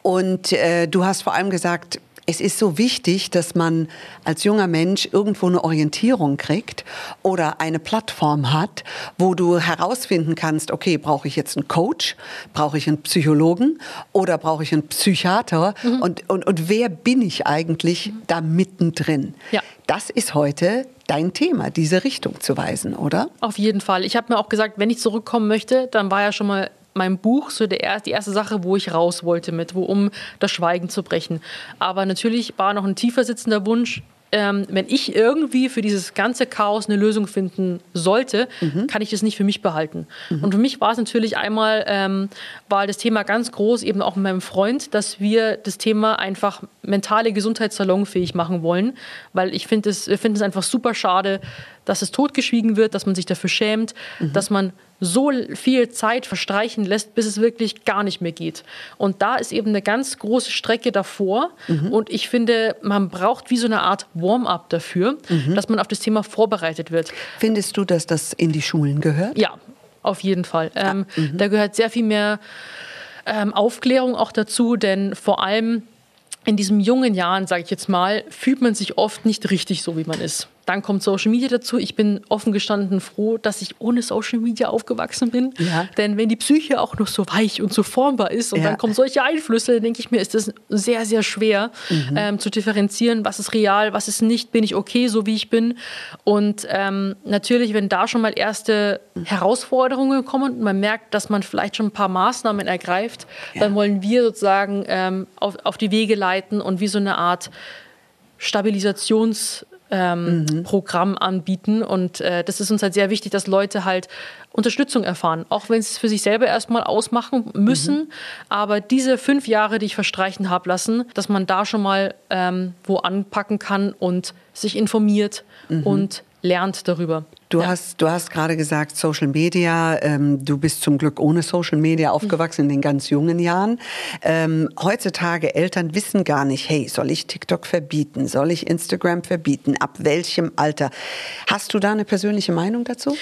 Und äh, du hast vor allem gesagt, es ist so wichtig, dass man als junger Mensch irgendwo eine Orientierung kriegt oder eine Plattform hat, wo du herausfinden kannst, okay, brauche ich jetzt einen Coach, brauche ich einen Psychologen oder brauche ich einen Psychiater und, und, und wer bin ich eigentlich da mittendrin? Ja. Das ist heute dein Thema, diese Richtung zu weisen, oder? Auf jeden Fall. Ich habe mir auch gesagt, wenn ich zurückkommen möchte, dann war ja schon mal mein Buch so der, er- die erste Sache, wo ich raus wollte mit, wo, um das Schweigen zu brechen. Aber natürlich war noch ein tiefer sitzender Wunsch, ähm, wenn ich irgendwie für dieses ganze Chaos eine Lösung finden sollte, kann ich das nicht für mich behalten. Und für mich war es natürlich einmal, ähm, war das Thema ganz groß, eben auch mit meinem Freund, dass wir das Thema einfach mentale Gesundheit salonfähig machen wollen, weil ich finde es, wir finden es einfach super schade, dass es totgeschwiegen wird, dass man sich dafür schämt, dass man so viel Zeit verstreichen lässt, bis es wirklich gar nicht mehr geht. Und da ist eben eine ganz große Strecke davor. Und ich finde, man braucht wie so eine Art Warm-up dafür, dass man auf das Thema vorbereitet wird. Findest du, dass das in die Schulen gehört? Ja, auf jeden Fall. Ähm, Da gehört sehr viel mehr ähm, Aufklärung auch dazu, denn vor allem in diesen jungen Jahren, sage ich jetzt mal, fühlt man sich oft nicht richtig so, wie man ist. Dann kommt Social Media dazu. Ich bin offen gestanden froh, dass ich ohne Social Media aufgewachsen bin. Ja. Denn wenn die Psyche auch noch so weich und so formbar ist und Ja. dann kommen solche Einflüsse, dann denke ich mir, ist das sehr, sehr schwer Mhm. ähm, zu differenzieren, was ist real, was ist nicht, bin ich okay, so wie ich bin. Und ähm, natürlich, wenn da schon mal erste Herausforderungen kommen und man merkt, dass man vielleicht schon ein paar Maßnahmen ergreift, dann wollen wir sozusagen ähm, auf, auf die Wege leiten und wie so eine Art Stabilisationsprogramm ähm, Programm anbieten. Und äh, das ist uns halt sehr wichtig, dass Leute halt Unterstützung erfahren, auch wenn sie es für sich selber erstmal ausmachen müssen. Aber diese fünf Jahre, die ich verstreichen habe lassen, dass man da schon mal ähm, wo anpacken kann und sich informiert und lernt darüber. Du, hast, du hast gerade gesagt, Social Media, ähm, du bist zum Glück ohne Social Media aufgewachsen in den ganz jungen Jahren. Ähm, heutzutage Eltern wissen gar nicht, hey, soll ich TikTok verbieten? Soll ich Instagram verbieten? Ab welchem Alter? Hast du da eine persönliche Meinung dazu?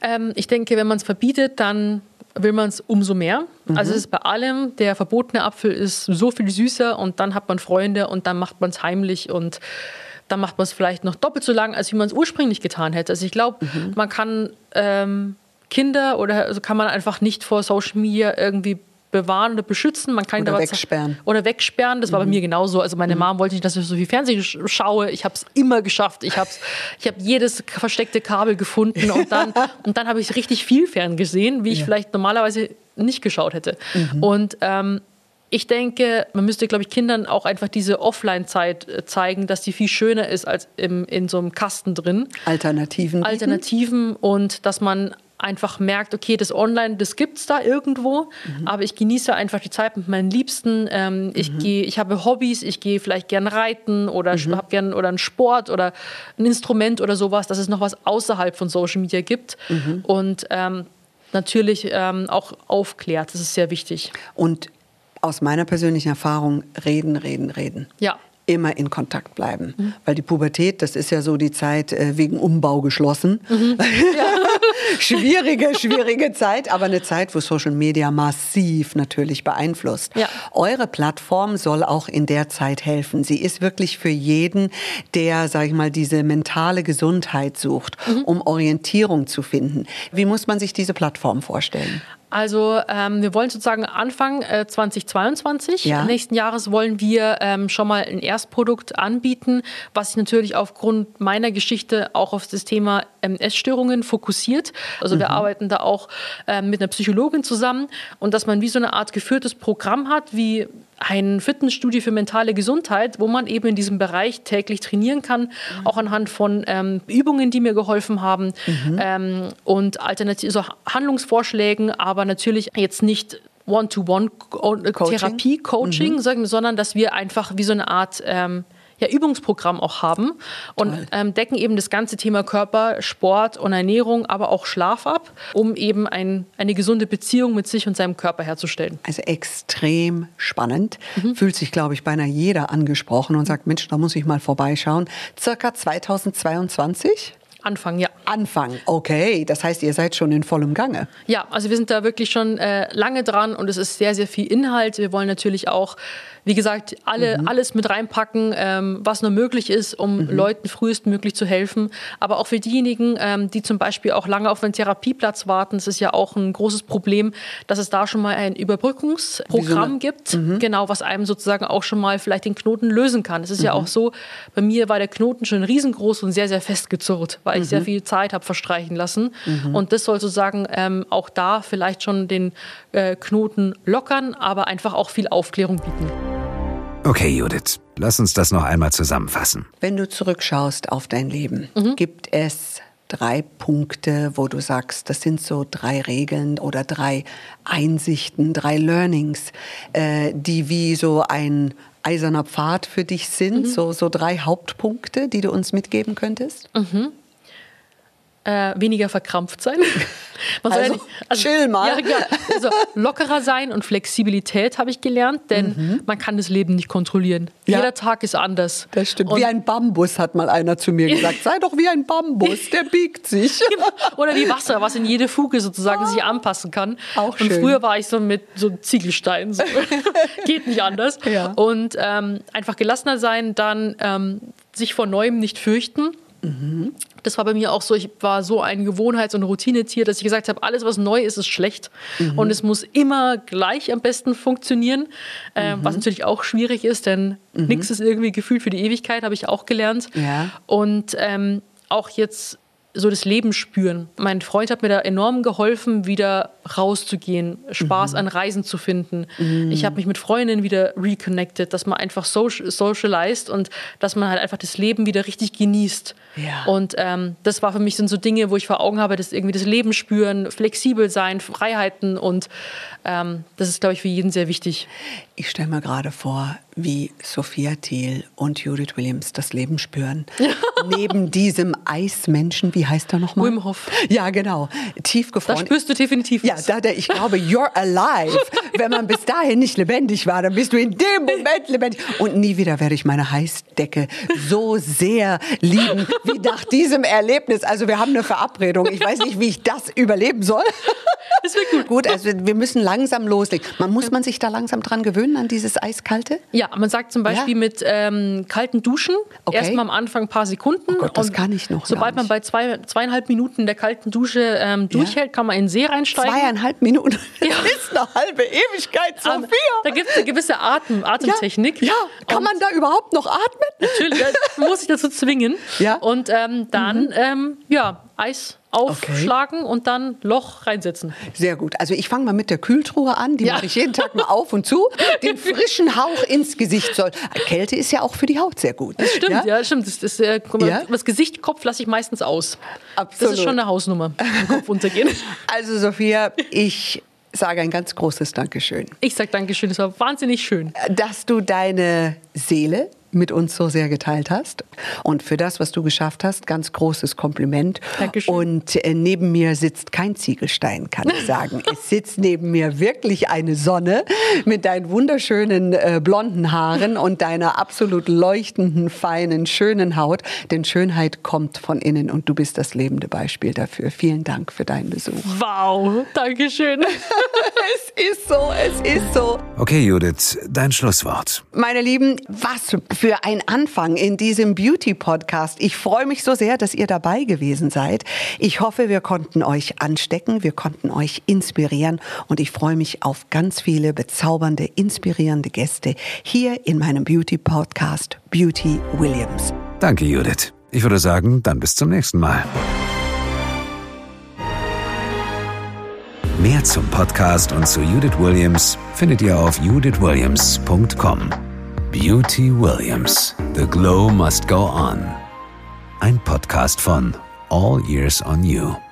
Ähm, ich denke, wenn man es verbietet, dann will man es umso mehr. Also es ist bei allem, der verbotene Apfel ist so viel süßer und dann hat man Freunde und dann macht man es heimlich und dann macht man es vielleicht noch doppelt so lang, als wie man es ursprünglich getan hätte. Also ich glaube, man kann ähm, Kinder oder also kann man einfach nicht vor Social Media irgendwie bewahren oder beschützen. Man kann Oder aber- wegsperren. Oder wegsperren. Das war bei mir genauso. Also meine Mom wollte nicht, dass ich so viel Fernsehen sch- schaue. Ich habe es immer geschafft. Ich habe ich hab jedes versteckte Kabel gefunden und dann, und dann habe ich richtig viel fern gesehen, wie ich vielleicht normalerweise nicht geschaut hätte. Und ähm, ich denke, man müsste, glaube ich, Kindern auch einfach diese Offline-Zeit äh, zeigen, dass die viel schöner ist als im, in so einem Kasten drin. Alternativen? bieten? Alternativen und dass man einfach merkt, okay, das Online, das gibt es da irgendwo, aber ich genieße einfach die Zeit mit meinen Liebsten. Ähm, ich gehe, ich habe Hobbys, ich gehe vielleicht gern reiten oder mhm. habe gern oder einen Sport oder ein Instrument oder sowas, dass es noch was außerhalb von Social Media gibt und ähm, natürlich ähm, auch aufklärt. Das ist sehr wichtig. Und aus meiner persönlichen Erfahrung, reden, reden, reden. Ja. Immer in Kontakt bleiben. Weil die Pubertät, das ist ja so die Zeit äh, wegen Umbau geschlossen. schwierige, schwierige Zeit, aber eine Zeit, wo Social Media massiv natürlich beeinflusst. Ja. Eure Plattform soll auch in der Zeit helfen. Sie ist wirklich für jeden, der, sag ich mal, diese mentale Gesundheit sucht, um Orientierung zu finden. Wie muss man sich diese Plattform vorstellen? Also ähm, wir wollen sozusagen Anfang äh, 2022 Ja. nächsten Jahres wollen wir ähm, schon mal ein Erstprodukt anbieten, was sich natürlich aufgrund meiner Geschichte auch auf das Thema ähm, Essstörungen fokussiert. Also wir arbeiten da auch ähm, mit einer Psychologin zusammen und dass man wie so eine Art geführtes Programm hat, wie ein Fitnessstudio für mentale Gesundheit, wo man eben in diesem Bereich täglich trainieren kann, auch anhand von ähm, Übungen, die mir geholfen haben ähm, und alternativ so Handlungsvorschlägen, aber natürlich jetzt nicht One-to-One-Therapie, Coaching, sagen- sondern dass wir einfach wie so eine Art ähm, ja, Übungsprogramm auch haben und ähm, decken eben das ganze Thema Körper, Sport und Ernährung, aber auch Schlaf ab, um eben ein, eine gesunde Beziehung mit sich und seinem Körper herzustellen. Also extrem spannend. Fühlt sich, glaube ich, beinahe jeder angesprochen und sagt, Mensch, da muss ich mal vorbeischauen. Circa 2022? Anfang, ja. Anfang, okay. Das heißt, ihr seid schon in vollem Gange. Ja, also wir sind da wirklich schon äh, lange dran und es ist sehr, sehr viel Inhalt. Wir wollen natürlich auch, wie gesagt, alle, alles mit reinpacken, ähm, was nur möglich ist, um Leuten frühestmöglich zu helfen. Aber auch für diejenigen, ähm, die zum Beispiel auch lange auf einen Therapieplatz warten, das ist ja auch ein großes Problem, dass es da schon mal ein Überbrückungsprogramm gibt, genau, was einem sozusagen auch schon mal vielleicht den Knoten lösen kann. Es ist ja auch so, bei mir war der Knoten schon riesengroß und sehr, sehr festgezurrt, weil ich sehr viel Zeit habe verstreichen lassen. Und das soll sozusagen ähm, auch da vielleicht schon den äh, Knoten lockern, aber einfach auch viel Aufklärung bieten. Okay, Judith, lass uns das noch einmal zusammenfassen. Wenn du zurückschaust auf dein Leben, gibt es drei Punkte, wo du sagst, das sind so drei Regeln oder drei Einsichten, drei Learnings, äh, die wie so ein eiserner Pfad für dich sind, so, so drei Hauptpunkte, die du uns mitgeben könntest? Äh, weniger verkrampft sein. Man soll Also, chill mal. Ja, ja, also lockerer sein und Flexibilität habe ich gelernt, denn man kann das Leben nicht kontrollieren. Ja. Jeder Tag ist anders. Das stimmt. Und wie ein Bambus, hat mal einer zu mir gesagt. Sei doch wie ein Bambus, der biegt sich. Oder wie Wasser, was in jede Fuge sozusagen sich anpassen kann. Auch und schön. früher war ich so mit so Ziegelsteinen. So. Geht nicht anders. Ja. Und ähm, einfach gelassener sein, dann ähm, sich vor Neuem nicht fürchten. Das war bei mir auch so. Ich war so ein Gewohnheits- und Routinetier, dass ich gesagt habe, alles, was neu ist, ist schlecht. Und es muss immer gleich am besten funktionieren. Ähm, was natürlich auch schwierig ist, denn nichts ist irgendwie gefühlt für die Ewigkeit, habe ich auch gelernt. Ja. Und ähm, auch jetzt so das Leben spüren. Mein Freund hat mir da enorm geholfen, wieder rauszugehen, Spaß an Reisen zu finden. Ich habe mich mit Freundinnen wieder reconnected, dass man einfach social, socialized und dass man halt einfach das Leben wieder richtig genießt. Ja. Und ähm, das war für mich sind so Dinge, wo ich vor Augen habe, dass irgendwie das Leben spüren, flexibel sein, Freiheiten und ähm, das ist, glaube ich, für jeden sehr wichtig. Ich stelle mir gerade vor, wie Sophia Thiel und Judith Williams das Leben spüren. Neben diesem Eismenschen, wie heißt er nochmal? Wim Hof. Ja, genau. Tiefgefroren. spürst du definitiv Ja, was. da, da, ich glaube, you're alive. Wenn man bis dahin nicht lebendig war, dann bist du in dem Moment lebendig. Und nie wieder werde ich meine Heißdecke so sehr lieben wie nach diesem Erlebnis. Also wir haben eine Verabredung. Ich weiß nicht, wie ich das überleben soll. Das wird gut. Gut, also wir müssen langsam loslegen. Man, muss man sich da langsam dran gewöhnen, an dieses Eiskalte? Ja, man sagt zum Beispiel Ja. mit ähm, kalten Duschen Okay. erstmal am Anfang ein paar Sekunden. Oh Gott, das kann ich noch Sobald man bei zwei, zweieinhalb Minuten in der kalten Dusche ähm, durchhält, kann man in den See reinsteigen. Zweieinhalb Minuten. Das ist eine halbe Ewigkeit, Sophia. Da gibt es eine gewisse Atem, Atemtechnik. Ja, kann Und man da überhaupt noch atmen? Natürlich, ja, muss ich dazu zwingen. Ja. Und ähm, dann, ähm, ja, Eis aufschlagen und dann Loch reinsetzen. Sehr gut. Also ich fange mal mit der Kühltruhe an. Die Ja. mache ich jeden Tag mal auf und zu. Den frischen Hauch ins Gesicht soll. Kälte ist ja auch für die Haut sehr gut. Das Stimmt, ja, stimmt. Das, das, äh, mal, Ja? das Gesicht, Kopf lasse ich meistens aus. Das Absolut. ist schon eine Hausnummer. Kopf untergehen. Also Sophia, ich sage ein ganz großes Dankeschön, Ich sag Dankeschön, das war wahnsinnig schön. dass du deine Seele mit uns so sehr geteilt hast. Und für das, was du geschafft hast, ganz großes Kompliment. Dankeschön. Und äh, neben mir sitzt kein Ziegelstein, kann ich sagen. es sitzt neben mir wirklich eine Sonne mit deinen wunderschönen äh, blonden Haaren und deiner absolut leuchtenden, feinen, schönen Haut. Denn Schönheit kommt von innen und du bist das lebende Beispiel dafür. Vielen Dank für deinen Besuch. Wow, Dankeschön. Es ist so, es ist so. Okay, Judith, dein Schlusswort. Meine Lieben, was für ein Anfang in diesem Beauty-Podcast. Ich freue mich so sehr, dass ihr dabei gewesen seid. Ich hoffe, wir konnten euch anstecken, wir konnten euch inspirieren und ich freue mich auf ganz viele bezaubernde, inspirierende Gäste hier in meinem Beauty-Podcast Beauty Williams. Danke, Judith. Ich würde sagen, dann bis zum nächsten Mal. Mehr zum Podcast und zu Judith Williams findet ihr auf judithwilliams.com. Beauty Williams. The Glow Must Go On. Ein Podcast von All Years on You.